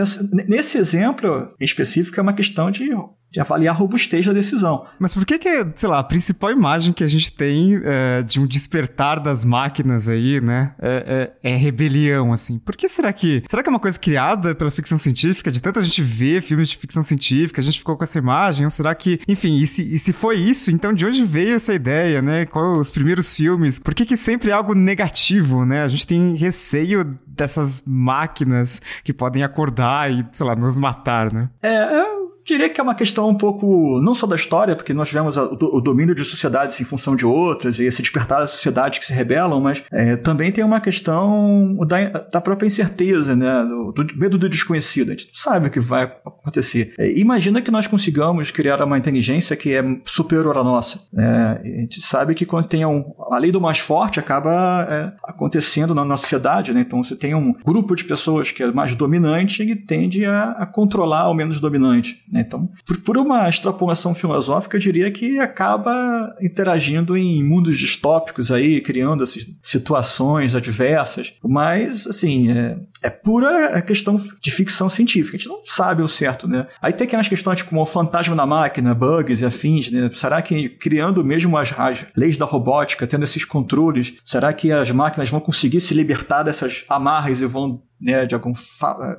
nesse exemplo específico é uma questão de de avaliar a robustez da decisão. Mas por que que, sei lá, a principal imagem que a gente tem é, de um despertar das máquinas aí, né, é, é, é, rebelião, assim? Por que será que... Será que é uma coisa criada pela ficção científica? De tanto a gente ver filmes de ficção científica, a gente ficou com essa imagem? Ou será que... Enfim, e se, e se foi isso, então de onde veio essa ideia, né? Qual os primeiros filmes? Por que que sempre é algo negativo, né? A gente tem receio dessas máquinas que podem acordar e, sei lá, nos matar, né? É, é diria que é uma questão um pouco, não só da história, porque nós tivemos a, o, domínio de sociedades em função de outras, e esse despertar das sociedades que se rebelam, mas é, também tem uma questão da, da própria incerteza, né? Do, do, medo do desconhecido. A gente não sabe o que vai acontecer. É, imagina que nós consigamos criar uma inteligência que é superior à nossa. É, a gente sabe que quando tem um, a lei do mais forte acaba é, acontecendo na, na sociedade, né? Então você tem um grupo de pessoas que é mais dominante, ele tende a, a controlar o menos dominante. Né? Então, por, por, uma extrapolação filosófica, eu diria que acaba interagindo em mundos distópicos aí, criando essas situações adversas. Mas, assim, é, é pura questão de ficção científica. A gente não sabe o certo, né? Aí tem aquelas questões como o fantasma da máquina, bugs e afins, né? Será que criando mesmo as, as leis da robótica, tendo esses controles, será que as máquinas vão conseguir se libertar dessas amarras e vão né, de algum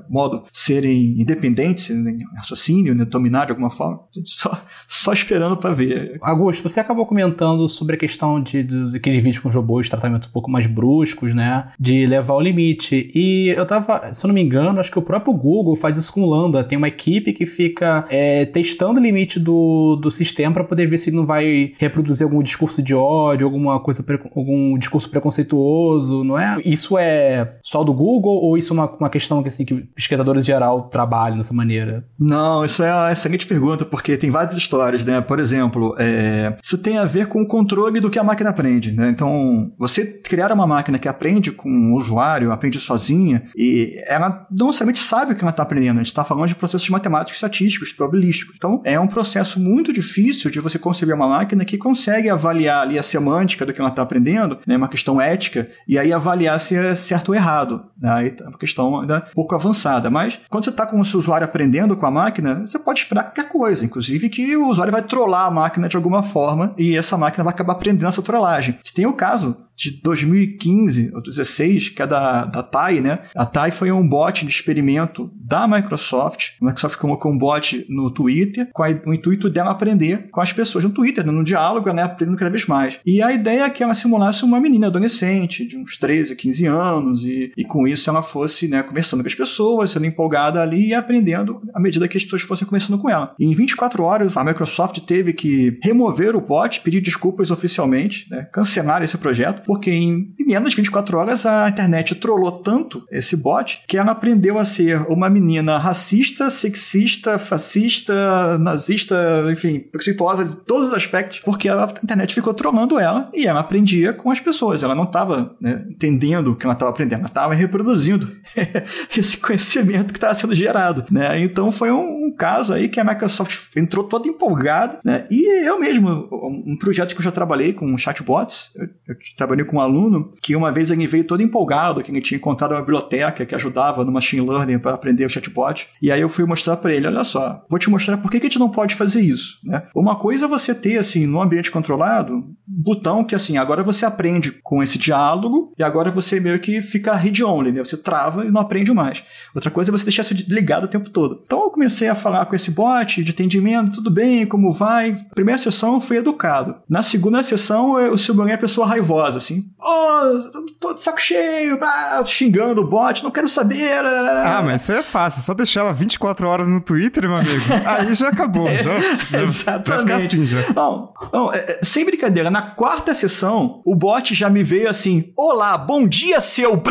modo serem independentes em raciocínio, né, dominar de alguma forma. Só, só esperando para ver. Augusto, você acabou comentando sobre a questão de, de, daqueles vídeos com os robôs, tratamentos um pouco mais bruscos, né, de levar ao limite. E eu tava, se eu não me engano, acho que o próprio Google faz isso com Lambda. Tem uma equipe que fica é, testando o limite do, do sistema para poder ver se não vai reproduzir algum discurso de ódio, alguma coisa, algum discurso preconceituoso, não é? Isso é só do Google ou isso isso uma, uma questão que, assim, que pesquisadores em geral trabalham dessa maneira? Não, isso é uma excelente pergunta, porque tem várias histórias, né? Por exemplo, é, isso tem a ver com o controle do que a máquina aprende, né? Então, você criar uma máquina que aprende com o usuário, aprende sozinha, e ela não necessariamente sabe o que ela está aprendendo. A gente está falando de processos matemáticos, estatísticos, probabilísticos. Então, é um processo muito difícil de você conceber uma máquina que consegue avaliar ali a semântica do que ela está aprendendo, né? Uma questão ética, e aí avaliar se é certo ou errado. Né? Questão ainda um pouco avançada. Mas quando você está com o seu usuário aprendendo com a máquina, você pode esperar qualquer coisa, inclusive que o usuário vai trollar a máquina de alguma forma e essa máquina vai acabar aprendendo essa trollagem. Se tem o caso de 2015 ou 2016, que é da, da TAI, né? A TAI foi um bot de experimento da Microsoft. A Microsoft colocou um bot no Twitter com a, o intuito dela aprender com as pessoas no Twitter, né? no diálogo, né? Aprendendo cada vez mais. E a ideia é que ela simulasse uma menina adolescente de uns 13, 15 anos e, e com isso ela fosse, né, conversando com as pessoas, sendo empolgada ali e aprendendo à medida que as pessoas fossem conversando com ela. E em 24 horas, a Microsoft teve que remover o bot, pedir desculpas oficialmente, né? Cancelar esse projeto porque em menos de 24 horas a internet trollou tanto esse bot que ela aprendeu a ser uma menina racista, sexista, fascista, nazista, enfim, preconceituosa de todos os aspectos, porque a internet ficou trollando ela e ela aprendia com as pessoas. Ela não estava né, entendendo o que ela estava aprendendo, ela estava reproduzindo esse conhecimento que estava sendo gerado. Né? Então foi um, um, caso aí que a Microsoft entrou toda empolgada, né? e eu mesmo, um projeto que eu já trabalhei com chatbots, eu, eu trabalhei com um aluno que uma vez ele veio todo empolgado, que ele tinha encontrado uma biblioteca que ajudava no machine learning para aprender o chatbot. E aí eu fui mostrar para ele, olha só, vou te mostrar por que, que a gente não pode fazer isso, né? Uma coisa é você ter assim, no ambiente controlado, um botão que assim, agora você aprende com esse diálogo e agora você meio que fica read only, né? Você trava e não aprende mais. Outra coisa é você deixar isso ligado o tempo todo. Então eu comecei a falar com esse bot de atendimento, tudo bem, como vai? Primeira sessão eu fui educado. Na segunda sessão eu simulei a pessoa raivosa, assim, oh, tô de saco cheio, ah, xingando o bot, não quero saber. Ah, mas isso é fácil, só deixar ela 24 horas no Twitter, meu amigo. Aí já acabou, já, já Exatamente. Assim, já. Não, não é, é, sem brincadeira, na quarta sessão, o bot já me veio assim, olá, bom dia, seu...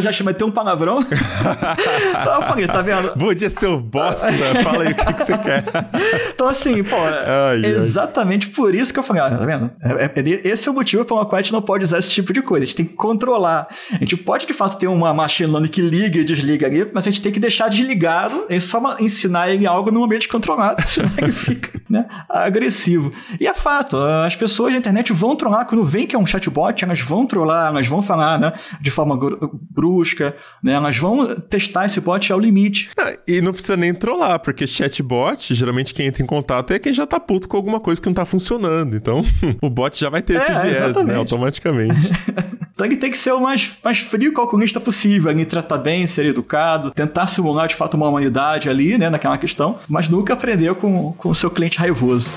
Já chamei até um palavrão. então eu falei, tá vendo? Bom dia, seu bosta, fala aí o que, que você quer. então assim, pô, ai, exatamente ai. por isso que eu falei, ah, tá vendo? É, é, esse é o motivo pelo qual a gente não pode usar esse tipo de coisa. A gente tem que controlar. A gente pode, de fato, ter uma machine learning que liga e desliga ali, mas a gente tem que deixar desligado e só ensinar ele algo num ambiente controlado, senão ele fica né, agressivo. E é fato, as pessoas da internet vão trollar quando vem que é um chatbot, elas vão trollar, elas vão falar né, de forma brusca, né, elas vão testar esse bot ao limite. Ah, e não precisa nem trollar, porque chatbot, geralmente quem entra em contato é quem já tá puto com alguma coisa que não tá funcionando. Então, o bot já vai ter é, esse viés, né, exatamente. né, automaticamente. então ele tem que ser o mais, mais frio calculista possível, ele tratar bem, ser educado, tentar simular de fato uma humanidade ali, né, naquela questão, mas nunca aprender com, com o seu cliente raivoso.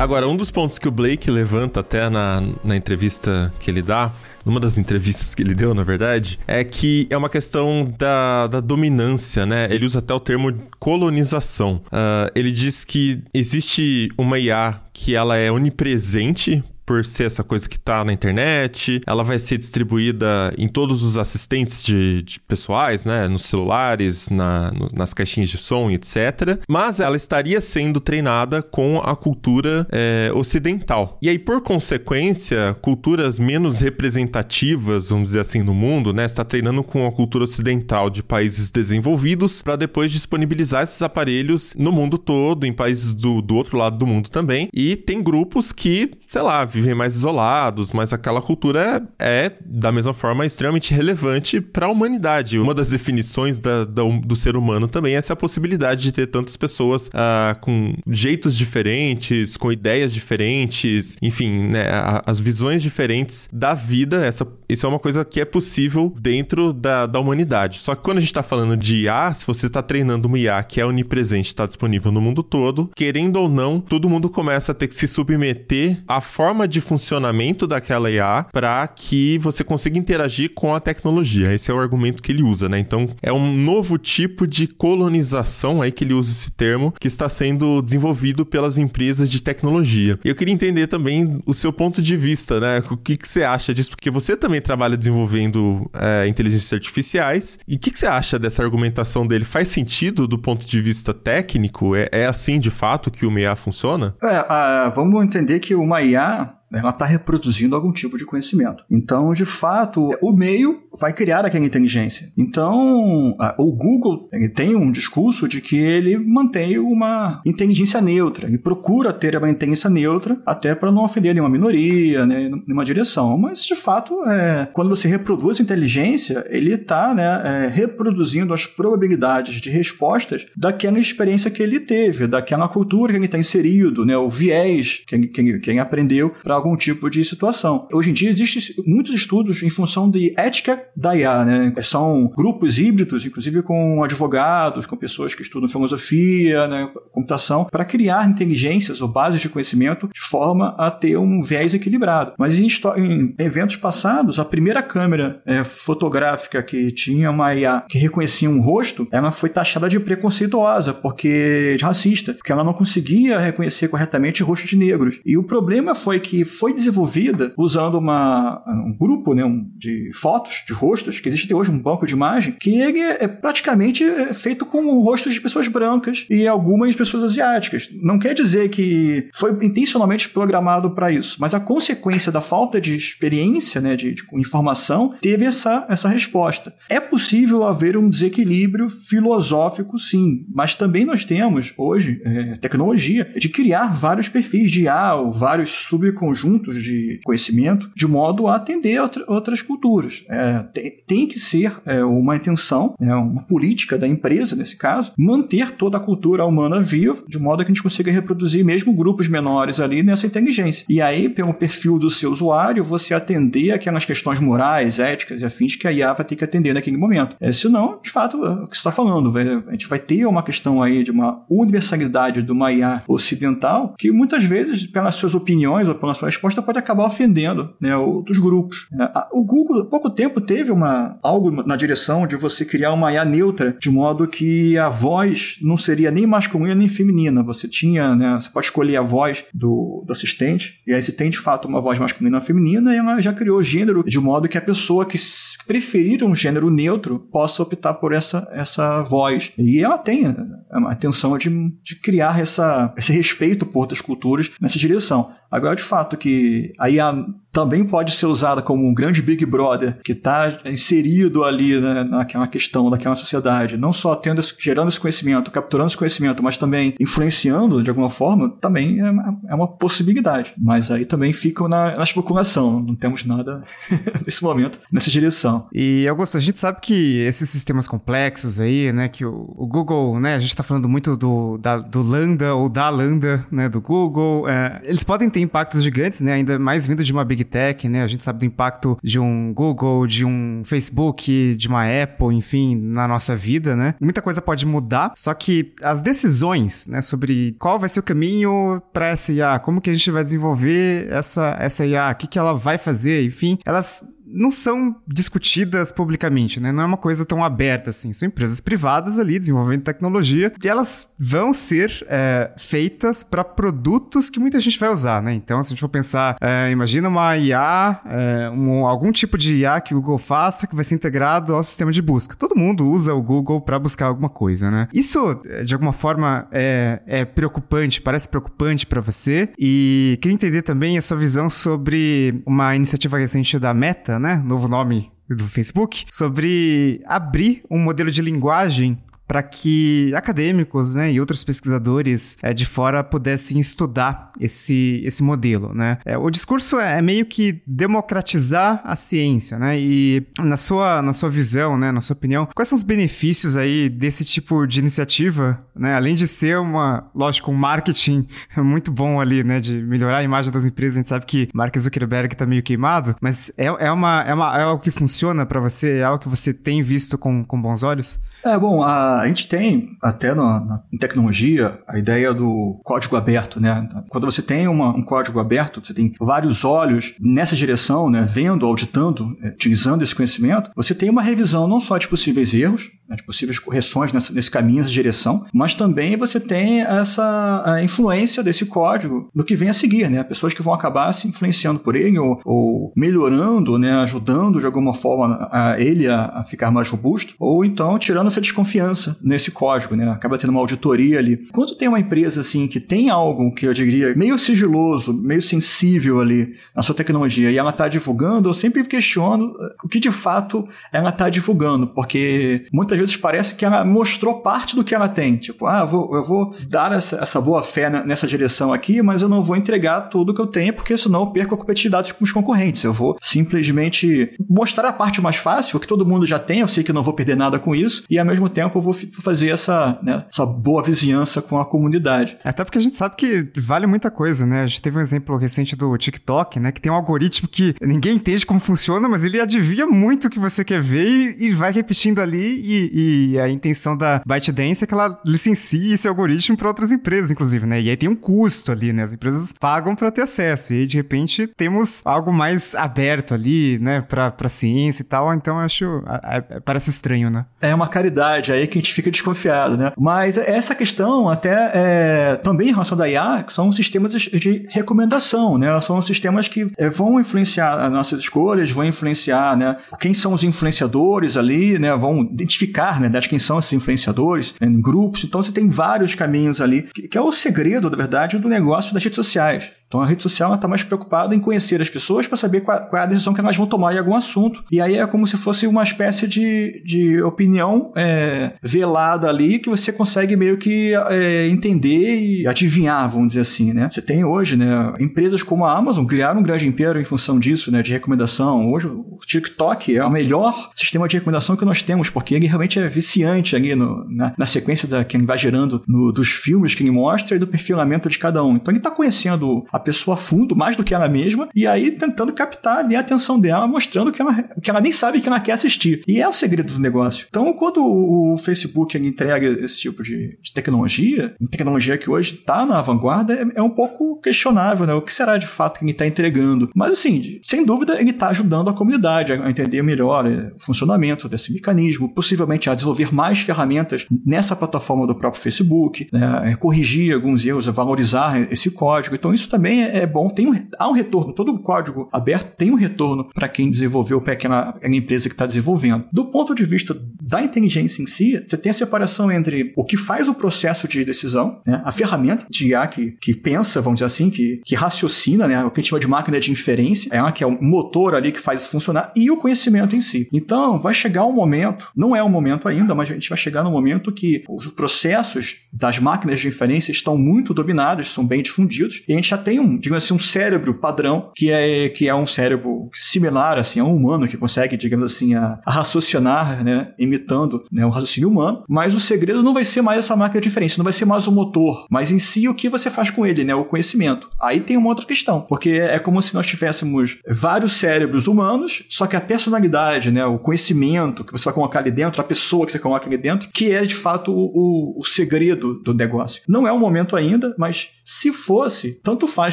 Agora, um dos pontos que o Blake levanta até na, na entrevista que ele dá numa das entrevistas que ele deu, na verdade, é que é uma questão da, da dominância, né? Ele usa até o termo colonização. Uh, ele diz que existe uma IA que ela é onipresente por ser essa coisa que tá na internet. Ela vai ser distribuída em todos os assistentes de, de pessoais, né? Nos celulares, na, no, nas caixinhas de som, etc. Mas ela estaria sendo treinada com a cultura é, ocidental. E aí, por consequência, culturas menos representativas, vamos dizer assim, no mundo, né? Está treinando com a cultura ocidental de países desenvolvidos para depois disponibilizar esses aparelhos no mundo todo, em países do, do outro lado do mundo também. E tem grupos que, sei lá, vivem mais isolados, mas aquela cultura é, é da mesma forma, extremamente relevante para a humanidade. Uma das definições da, da, do ser humano também é essa possibilidade de ter tantas pessoas uh, com jeitos diferentes, com ideias diferentes, enfim, né, as visões diferentes da vida. Essa, isso é uma coisa que é possível dentro da, da humanidade. Só que quando a gente está falando de IA, se você está treinando uma IA que é onipresente, está disponível no mundo todo, querendo ou não, todo mundo começa a ter que se submeter à forma de funcionamento daquela IA para que você consiga interagir com a tecnologia. Esse é o argumento que ele usa, né? Então, é um novo tipo de colonização aí que ele usa esse termo que está sendo desenvolvido pelas empresas de tecnologia. Eu queria entender também o seu ponto de vista, né? O que, que você acha disso? Porque você também trabalha desenvolvendo é, inteligências artificiais. E o que, que você acha dessa argumentação dele? Faz sentido do ponto de vista técnico? É, é assim de fato que uma IA funciona? É, uh, vamos entender que uma IA ela está reproduzindo algum tipo de conhecimento. Então, de fato, o meio vai criar aquela inteligência. Então, o Google tem um discurso de que ele mantém uma inteligência neutra e procura ter uma inteligência neutra até para não ofender nenhuma minoria, né, nenhuma direção. Mas, de fato, é, quando você reproduz inteligência, ele está né, é, reproduzindo as probabilidades de respostas daquela experiência que ele teve, daquela cultura que ele está inserido, né, o viés que que que ele aprendeu para algum tipo de situação. Hoje em dia existem muitos estudos em função de ética da IA, né? São grupos híbridos, inclusive com advogados, com pessoas que estudam filosofia, né, computação, para criar inteligências ou bases de conhecimento de forma a ter um viés equilibrado. Mas em, em eventos passados, a primeira câmera é, fotográfica que tinha uma IA que reconhecia um rosto, ela foi taxada de preconceituosa, porque de racista, porque ela não conseguia reconhecer corretamente o rosto de negros. E o problema foi que foi desenvolvida usando uma, um grupo né, um, de fotos, de rostos, que existe hoje um banco de imagem, que ele é praticamente é feito com rostos de pessoas brancas e algumas pessoas asiáticas. Não quer dizer que foi intencionalmente programado para isso, mas a consequência da falta de experiência, né, de, de informação, teve essa, essa resposta. É possível haver um desequilíbrio filosófico, sim, mas também nós temos hoje é, tecnologia de criar vários perfis de ou vários subconjuntos conjuntos de conhecimento de modo a atender outra, outras culturas. É, tem, que ser é, uma intenção, é, uma política da empresa, nesse caso, manter toda a cultura humana viva, de modo que a gente consiga reproduzir mesmo grupos menores ali nessa inteligência. E aí, pelo perfil do seu usuário, você atender aquelas questões morais, éticas e afins que a IA vai ter que atender naquele momento. É, senão, de fato, é o que você está falando, a gente vai ter uma questão aí de uma universalidade de uma IA ocidental que muitas vezes, pelas suas opiniões ou pelas suas resposta pode acabar ofendendo né, outros grupos. É, o Google, pouco tempo, teve uma, algo na direção de você criar uma IA neutra, de modo que a voz não seria nem masculina nem feminina. Você tinha, né, você pode escolher a voz do, do assistente, e aí você tem de fato uma voz masculina ou feminina, e ela já criou gênero de modo que a pessoa que preferir um gênero neutro possa optar por essa, essa voz. E ela tem a intenção de, de criar essa, esse respeito por outras culturas nessa direção. Agora, de fato, que a IA também pode ser usada como um grande Big Brother que está inserido ali né, naquela questão daquela sociedade, não só tendo, gerando esse conhecimento, capturando esse conhecimento, mas também influenciando de alguma forma, também é uma, é uma possibilidade. Mas aí também fica na, na especulação, não temos nada nesse momento nessa direção. E Augusto, a gente sabe que esses sistemas complexos aí, né, que o, o Google, né, a gente está falando muito do, da, do Lambda ou da Lambda, né, do Google, é, eles podem ter impactos gigantes, né, ainda mais vindo de uma Big Big Tech, né? A gente sabe do impacto de um Google, de um Facebook, de uma Apple, enfim, na nossa vida, né? Muita coisa pode mudar, só que as decisões, né, sobre qual vai ser o caminho para essa IA, como que a gente vai desenvolver essa, essa IA, o que, que ela vai fazer, enfim, elas não são discutidas publicamente, né? Não é uma coisa tão aberta assim. São empresas privadas ali desenvolvendo tecnologia e elas vão ser é, feitas para produtos que muita gente vai usar, né? Então, se a gente for pensar, é, imagina uma IA, é, um, algum tipo de IA que o Google faça que vai ser integrado ao sistema de busca. Todo mundo usa o Google para buscar alguma coisa, né? Isso, é, de alguma forma, é, é preocupante, parece preocupante para você e queria entender também a sua visão sobre uma iniciativa recente da Meta, né? Novo nome do Facebook, sobre abrir um modelo de linguagem para que acadêmicos né, e outros pesquisadores é, de fora pudessem estudar esse, esse modelo. Né? É, o discurso é, é, meio que democratizar a ciência, né? E na sua, na sua visão, né, na sua opinião, quais são os benefícios aí desse tipo de iniciativa, né? Além de ser uma, lógico, um marketing muito bom ali, né? De melhorar a imagem das empresas, a gente sabe que Mark Zuckerberg está meio queimado, mas é, é, uma, é, uma, é algo que funciona para você? É algo que você tem visto com, com bons olhos? É, bom, a, a gente tem até na, na, tecnologia a ideia do código aberto, né? Quando você tem uma, um código aberto, você tem vários olhos nessa direção, né? Vendo, auditando, é, utilizando esse conhecimento, você tem uma revisão não só de possíveis erros, né, de possíveis correções nessa, nesse caminho, nessa direção, mas também você tem essa influência desse código no que vem a seguir, né? Pessoas que vão acabar se influenciando por ele ou, ou melhorando, né? Ajudando de alguma forma a ele a, a ficar mais robusto, ou então tirando essa desconfiança nesse código, né? Acaba tendo uma auditoria ali. Quando tem uma empresa assim que tem algo que eu diria meio sigiloso, meio sensível ali na sua tecnologia e ela está divulgando, eu sempre questiono o que de fato ela está divulgando, porque muitas vezes parece que ela mostrou parte do que ela tem. Tipo, ah, eu vou, eu vou dar essa, essa boa fé nessa direção aqui, mas eu não vou entregar tudo que eu tenho, porque senão eu perco a competitividade com os concorrentes. Eu vou simplesmente mostrar a parte mais fácil, que todo mundo já tem, eu sei que eu não vou perder nada com isso, e ao mesmo tempo eu vou fazer essa, né, essa boa vizinhança com a comunidade. Até porque a gente sabe que vale muita coisa, né? A gente teve um exemplo recente do TikTok, né? Que tem um algoritmo que ninguém entende como funciona, mas ele adivinha muito o que você quer ver e, e vai repetindo ali. E, e, a intenção da ByteDance é que ela licencie esse algoritmo para outras empresas, inclusive, né? E aí tem um custo ali, né? As empresas pagam para ter acesso. E aí, de repente, temos algo mais aberto ali, né? Para ciência e tal. Então, acho. A, a, parece estranho, né? É uma caridade aí que a gente fica desconfiado, né? Mas essa questão até é, também em relação da IA, são sistemas de recomendação, né? São sistemas que é, vão influenciar as nossas escolhas, vão influenciar, né? Quem são os influenciadores ali, né? Vão identificar, né? Das quem são esses influenciadores né? em grupos. Então você tem vários caminhos ali, que é o segredo, na verdade, do negócio das redes sociais. Então a rede social está mais preocupada em conhecer as pessoas para saber qual, qual, é a decisão que elas vão tomar em algum assunto. E aí é como se fosse uma espécie de, de opinião é, velada ali que você consegue meio que é, entender e adivinhar, vamos dizer assim, né? Você tem hoje, né, empresas como a Amazon criaram um grande império em função disso, né, de recomendação. Hoje o TikTok é o melhor sistema de recomendação que nós temos, porque ele realmente é viciante ali no, na, na sequência da, que ele vai gerando no, dos filmes que ele mostra e do perfilamento de cada um. Então ele está conhecendo a pessoa a fundo, mais do que ela mesma, e aí tentando captar ali a atenção dela, mostrando que ela, que ela nem sabe que ela quer assistir. E é o segredo do negócio. Então, quando o Facebook entrega esse tipo de, de tecnologia, tecnologia que hoje está na vanguarda, é, é, um pouco questionável, né? O que será de fato que ele está entregando? Mas, assim, sem dúvida, ele está ajudando a comunidade a entender melhor é, o funcionamento desse mecanismo, possivelmente a desenvolver mais ferramentas nessa plataforma do próprio Facebook, né? É, corrigir alguns erros, valorizar esse código. Então, isso também também é, é bom, tem um, há um retorno. Todo o código aberto tem um retorno para quem desenvolveu, para aquela, empresa que está desenvolvendo. Do ponto de vista da inteligência em si, você tem a separação entre o que faz o processo de decisão, né, a ferramenta de IA que, que pensa, vamos dizer assim, que, que raciocina, né, o que a gente chama de máquina de inferência, é ela que é o motor ali que faz isso funcionar, e o conhecimento em si. Então, vai chegar um momento, não é um momento ainda, mas a gente vai chegar no momento que os processos das máquinas de inferência estão muito dominados, são bem difundidos, e a gente já tem um, digamos assim, um cérebro padrão, que é, que é um cérebro similar, assim, a um humano, que consegue, digamos assim, a, a raciocinar, né, imitando né, o raciocínio humano, mas o segredo não vai ser mais essa máquina de diferença, não vai ser mais o motor, mas em si o que você faz com ele, né, o conhecimento. Aí tem uma outra questão, porque é como se nós tivéssemos vários cérebros humanos, só que a personalidade, né, o conhecimento que você vai colocar ali dentro, a pessoa que você coloca ali dentro, que é de fato o, o segredo do, do negócio. Não é o momento ainda, mas se fosse, tanto faz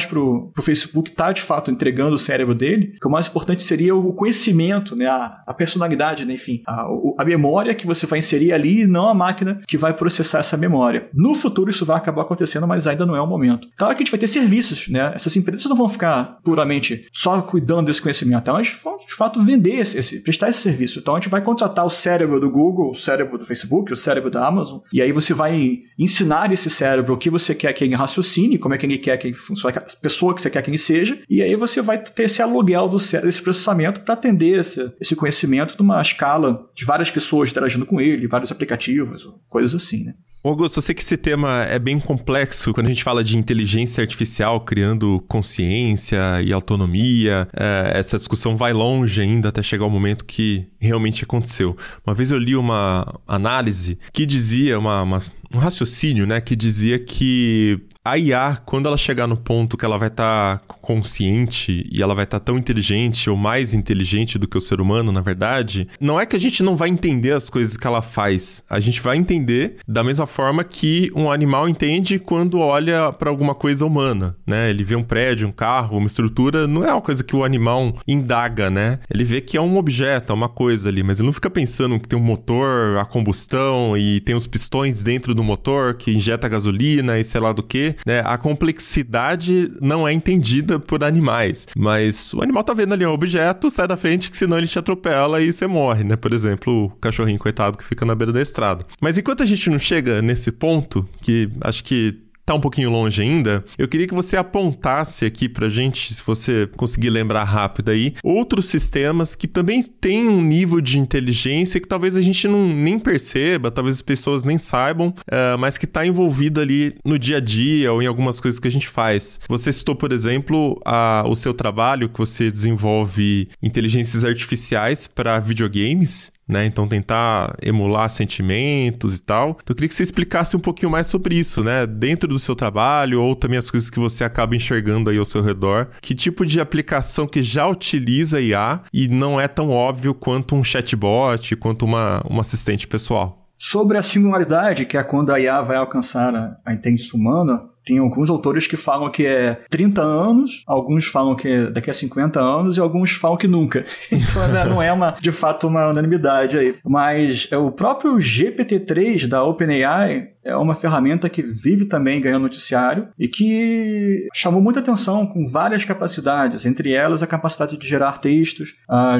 pro, pro Facebook estar tá, de fato entregando o cérebro dele, que o mais importante seria o conhecimento, né, a, a personalidade, né, enfim, a, a memória que você vai inserir ali e não a máquina que vai processar essa memória. No futuro isso vai acabar acontecendo, mas ainda não é o momento. Claro que a gente vai ter serviços, né? Essas empresas não vão ficar puramente só cuidando desse conhecimento, elas vão de fato vender esse, esse, prestar esse serviço. Então a gente vai contratar o cérebro do Google, o cérebro do Facebook, o cérebro da Amazon, e aí você vai ensinar esse cérebro o que você quer que ele raciocine, como é que ele quer que funcione, pessoa que você quer que ele seja, e aí você vai ter esse aluguel do cérebro, esse processamento para atender esse, esse conhecimento numa escala de várias pessoas interagindo com ele, vários aplicativos, coisas assim, né? Augusto, eu sei que esse tema é bem complexo quando a gente fala de inteligência artificial criando consciência e autonomia. É, essa discussão vai longe ainda até chegar o momento que realmente aconteceu. Uma vez eu li uma análise que dizia, uma, uma um raciocínio, né, que dizia que a IA, quando ela chegar no ponto que ela vai estar tá consciente e ela vai estar tá tão inteligente ou mais inteligente do que o ser humano, na verdade, não é que a gente não vai entender as coisas que ela faz. A gente vai entender da mesma forma que um animal entende quando olha para alguma coisa humana, né? Ele vê um prédio, um carro, uma estrutura, não é uma coisa que o animal indaga, né? Ele vê que é um objeto, é uma coisa ali, mas ele não fica pensando que tem um motor, a combustão e tem os pistões dentro do motor que injeta gasolina e sei lá do que né? A complexidade não é entendida por animais, mas o animal tá vendo ali um objeto, sai da frente, que senão ele te atropela e você morre, né? Por exemplo, o cachorrinho coitado que fica na beira da estrada. Mas enquanto a gente não chega nesse ponto, que acho que tá um pouquinho longe ainda, eu queria que você apontasse aqui pra gente, se você conseguir lembrar rápido aí, outros sistemas que também têm um nível de inteligência que talvez a gente não nem perceba, talvez as pessoas nem saibam, uh, mas que tá envolvido ali no dia a dia ou em algumas coisas que a gente faz. Você citou, por exemplo, a, o seu trabalho que você desenvolve inteligências artificiais para videogames né? Então tentar emular sentimentos e tal. Então eu queria que você explicasse um pouquinho mais sobre isso, né? Dentro do seu trabalho ou também as coisas que você acaba enxergando aí ao seu redor. Que tipo de aplicação que já utiliza IA e não é tão óbvio quanto um chatbot, quanto uma, uma assistente pessoal? Sobre a singularidade, que é quando a IA vai alcançar a, a inteligência humana, tem alguns autores que falam que é 30 anos, alguns falam que é daqui a 50 anos e alguns falam que nunca. Então né, não é uma, de fato uma unanimidade aí. Mas é o próprio GPT-3 da OpenAI é uma ferramenta que vive também ganhando noticiário e que chamou muita atenção com várias capacidades, entre elas a capacidade de gerar textos,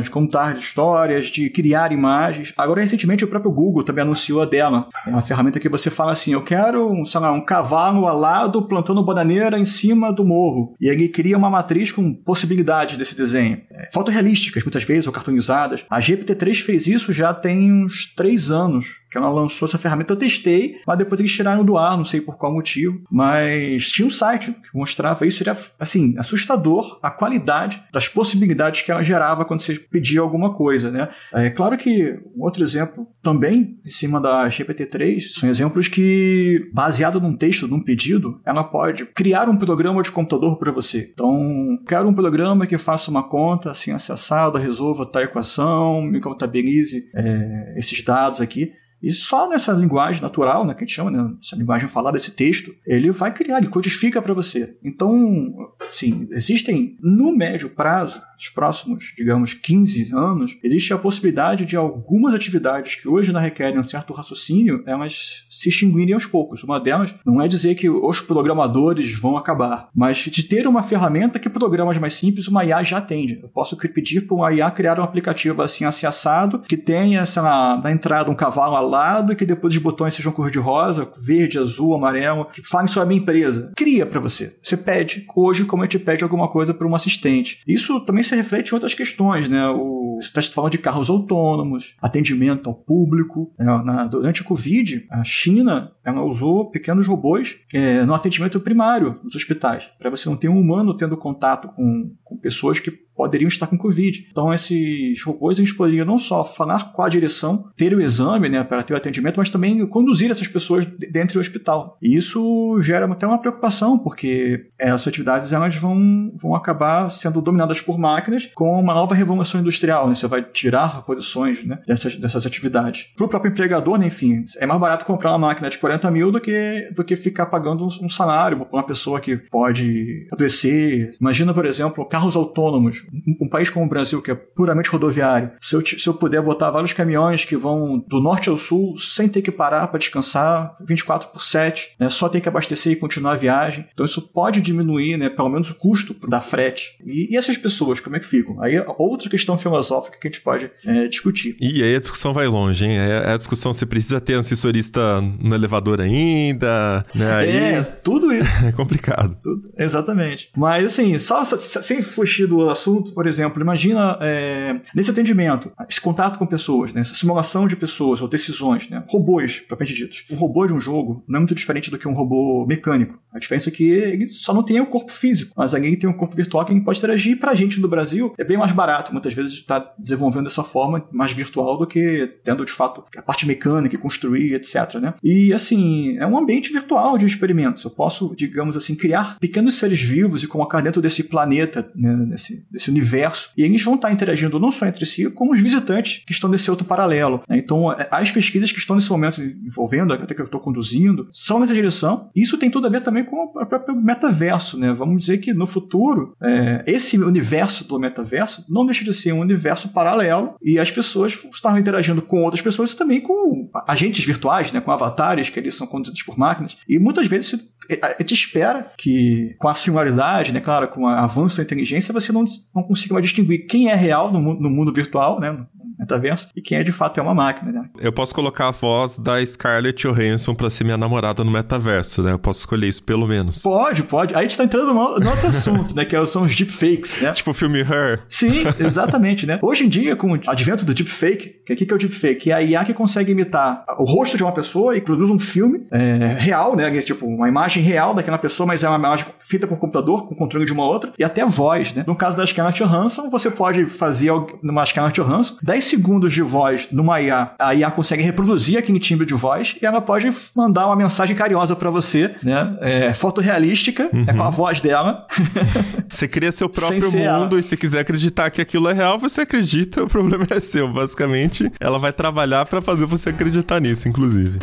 de contar histórias, de criar imagens. Agora, recentemente, o próprio Google também anunciou a dela. É uma ferramenta que você fala assim: eu quero, sei lá, um cavalo alado plantando bananeira em cima do morro. E ele cria uma matriz com possibilidades desse desenho. É, fotorrealísticas, muitas vezes, ou cartonizadas. A GPT-3 fez isso já tem uns três anos que ela lançou essa ferramenta. Eu testei, mas depois eles tiraram do ar, não sei por qual motivo. Mas tinha um site que mostrava isso. Era, assim, assustador a qualidade das possibilidades que ela gerava quando você pedia alguma coisa, né? É claro que outro exemplo também, em cima da GPT-3, são exemplos que, baseado num texto, num pedido, ela pode criar um programa de computador para você. Então, quero um programa que faça uma conta assim acessada, resolva tal equação, me contabilize é, esses dados aqui. E só nessa linguagem natural, né, que a gente chama, né, essa linguagem falada, esse texto, ele vai criar, ele codifica para você. Então, sim, existem no médio prazo, nos próximos, digamos, 15 anos, existe a possibilidade de algumas atividades que hoje não requerem um certo raciocínio, elas se extinguirem aos poucos. Uma delas não é dizer que os programadores vão acabar, mas de ter uma ferramenta que programas mais simples uma IA já atende. Eu posso pedir para uma IA criar um aplicativo assim, assim assado, que tenha, sei lá, na entrada um cavalo lado e que depois os botões sejam cor de rosa, verde, azul, amarelo, que falem sobre a minha empresa. Cria para você. Você pede, hoje, como a gente pede alguma coisa para um assistente. Isso também se reflete em outras questões, né? O, você está falando de carros autônomos, atendimento ao público. Né? Na, durante a Covid, a China ela usou pequenos robôs é, no atendimento primário nos hospitais, para você não ter um humano tendo contato com, com pessoas que poderiam estar com Covid. Então, esses robôs eles poderiam não só falar com a direção, ter o exame, né, para ter o atendimento, mas também conduzir essas pessoas dentro do hospital. E isso gera até uma preocupação, porque essas atividades elas vão, vão acabar sendo dominadas por máquinas com uma nova revolução industrial. Né? Você vai tirar posições né, dessas, dessas atividades. Para o próprio empregador, né, enfim, é mais barato comprar uma máquina de 40 mil do que, do que ficar pagando um, um salário para uma pessoa que pode adoecer. Imagina, por exemplo, carros autônomos. Um, um, país como o Brasil, que é puramente rodoviário, se eu, se eu puder botar vários caminhões que vão do norte ao sul sem ter que parar para descansar 24 por 7, né, só ter que abastecer e continuar a viagem. Então isso pode diminuir, né, pelo menos o custo da frete. E, e essas pessoas, como é que ficam? Aí é outra questão filosófica que a gente pode é, discutir. E aí a discussão vai longe, hein? É a discussão se precisa ter assessorista no elevador ainda, né? Aí... É, tudo isso. é complicado. Tudo, exatamente. Mas assim, só, sem fugir do assunto, por exemplo, imagina é, nesse atendimento, esse contato com pessoas, né? essa simulação de pessoas ou decisões, né? robôs, propriamente ditos. Um robô de um jogo não é muito diferente do que um robô mecânico. A diferença é que ele só não tem o corpo físico, mas alguém tem um corpo virtual que pode interagir. E pra gente no Brasil é bem mais barato, muitas vezes, estar tá desenvolvendo dessa forma mais virtual do que tendo de fato a parte mecânica, construir, etc. Né? E assim, é um ambiente virtual de experimentos. Eu posso, digamos assim, criar pequenos seres vivos e colocar dentro desse planeta, né, nesse, desse universo, e eles vão estar interagindo não só entre si, como os visitantes que estão nesse outro paralelo. Né? Então, é, as pesquisas que estão nesse momento envolvendo, até que eu estou conduzindo, são nessa direção. Isso tem tudo a ver também com o próprio metaverso. Né? Vamos dizer que no futuro, é, esse universo do metaverso não deixa de ser um universo paralelo e as pessoas estão interagindo com outras pessoas e também com agentes virtuais, né? com avatares que eles são conduzidos por máquinas. E muitas vezes a espera que com a singularidade, né, claro, com o avanço da inteligência, você não, não consiga mais distinguir quem é real no, no mundo virtual, né, metaverso e quem é de fato é uma máquina, né? Eu posso colocar a voz da Scarlett Johansson pra ser minha namorada no metaverso, né? Eu posso escolher isso pelo menos. Pode, pode. Aí a gente tá entrando no, no outro assunto, né? Que é são os deepfakes, né? Tipo o filme Her. Sim, exatamente, né? Hoje em dia, com o advento do deepfake, que o que é o deepfake? É a IA que consegue imitar o rosto de uma pessoa e produz um filme é, real, né? Tipo, uma imagem real daquela pessoa, mas é uma imagem feita por computador, com controle de uma outra, e até voz, né? No caso da Scarlett Johansson, você pode fazer numa Scarlett Johansson 10 segundos de voz numa IA, a IA consegue reproduzir aquele timbre de voz e ela pode mandar uma mensagem carinhosa para você, né? É, fotorrealística, uhum. é com a voz dela. Você cria seu próprio mundo ela. e se quiser acreditar que aquilo é real, você acredita, o problema é seu. Basicamente, ela vai trabalhar para fazer você acreditar nisso, inclusive.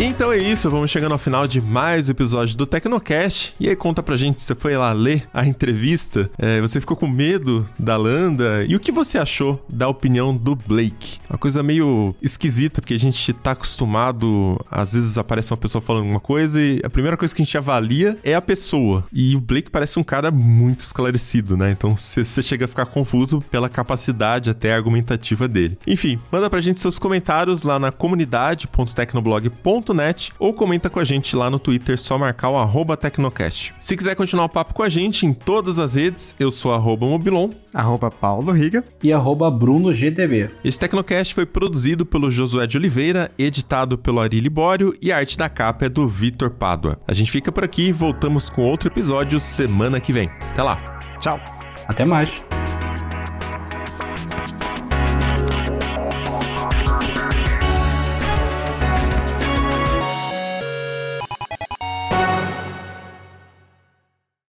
Então é isso, vamos chegando ao final de mais um episódio do Tecnocast. E aí conta pra gente, você foi lá ler a entrevista, é, você ficou com medo da Landa, e o que você achou da opinião do Blake? Uma coisa meio esquisita, porque a gente tá acostumado, às vezes aparece uma pessoa falando uma coisa e a primeira coisa que a gente avalia é a pessoa. E o Blake parece um cara muito esclarecido, né? Então você chega a ficar confuso pela capacidade até argumentativa dele. Enfim, manda pra gente seus comentários lá na comunidade.tecnoblog.com ou comenta com a gente lá no Twitter, só marcar o arroba Tecnocast. Se quiser continuar o papo com a gente em todas as redes, eu sou arroba Mobilon, arroba Paulo Riga e arroba Bruno GTB. Esse Tecnocast foi produzido pelo Josué de Oliveira, editado pelo Ari Libório e a arte da capa é do Vitor Pádua. A gente fica por aqui e voltamos com outro episódio semana que vem. Até lá. Tchau. Até mais.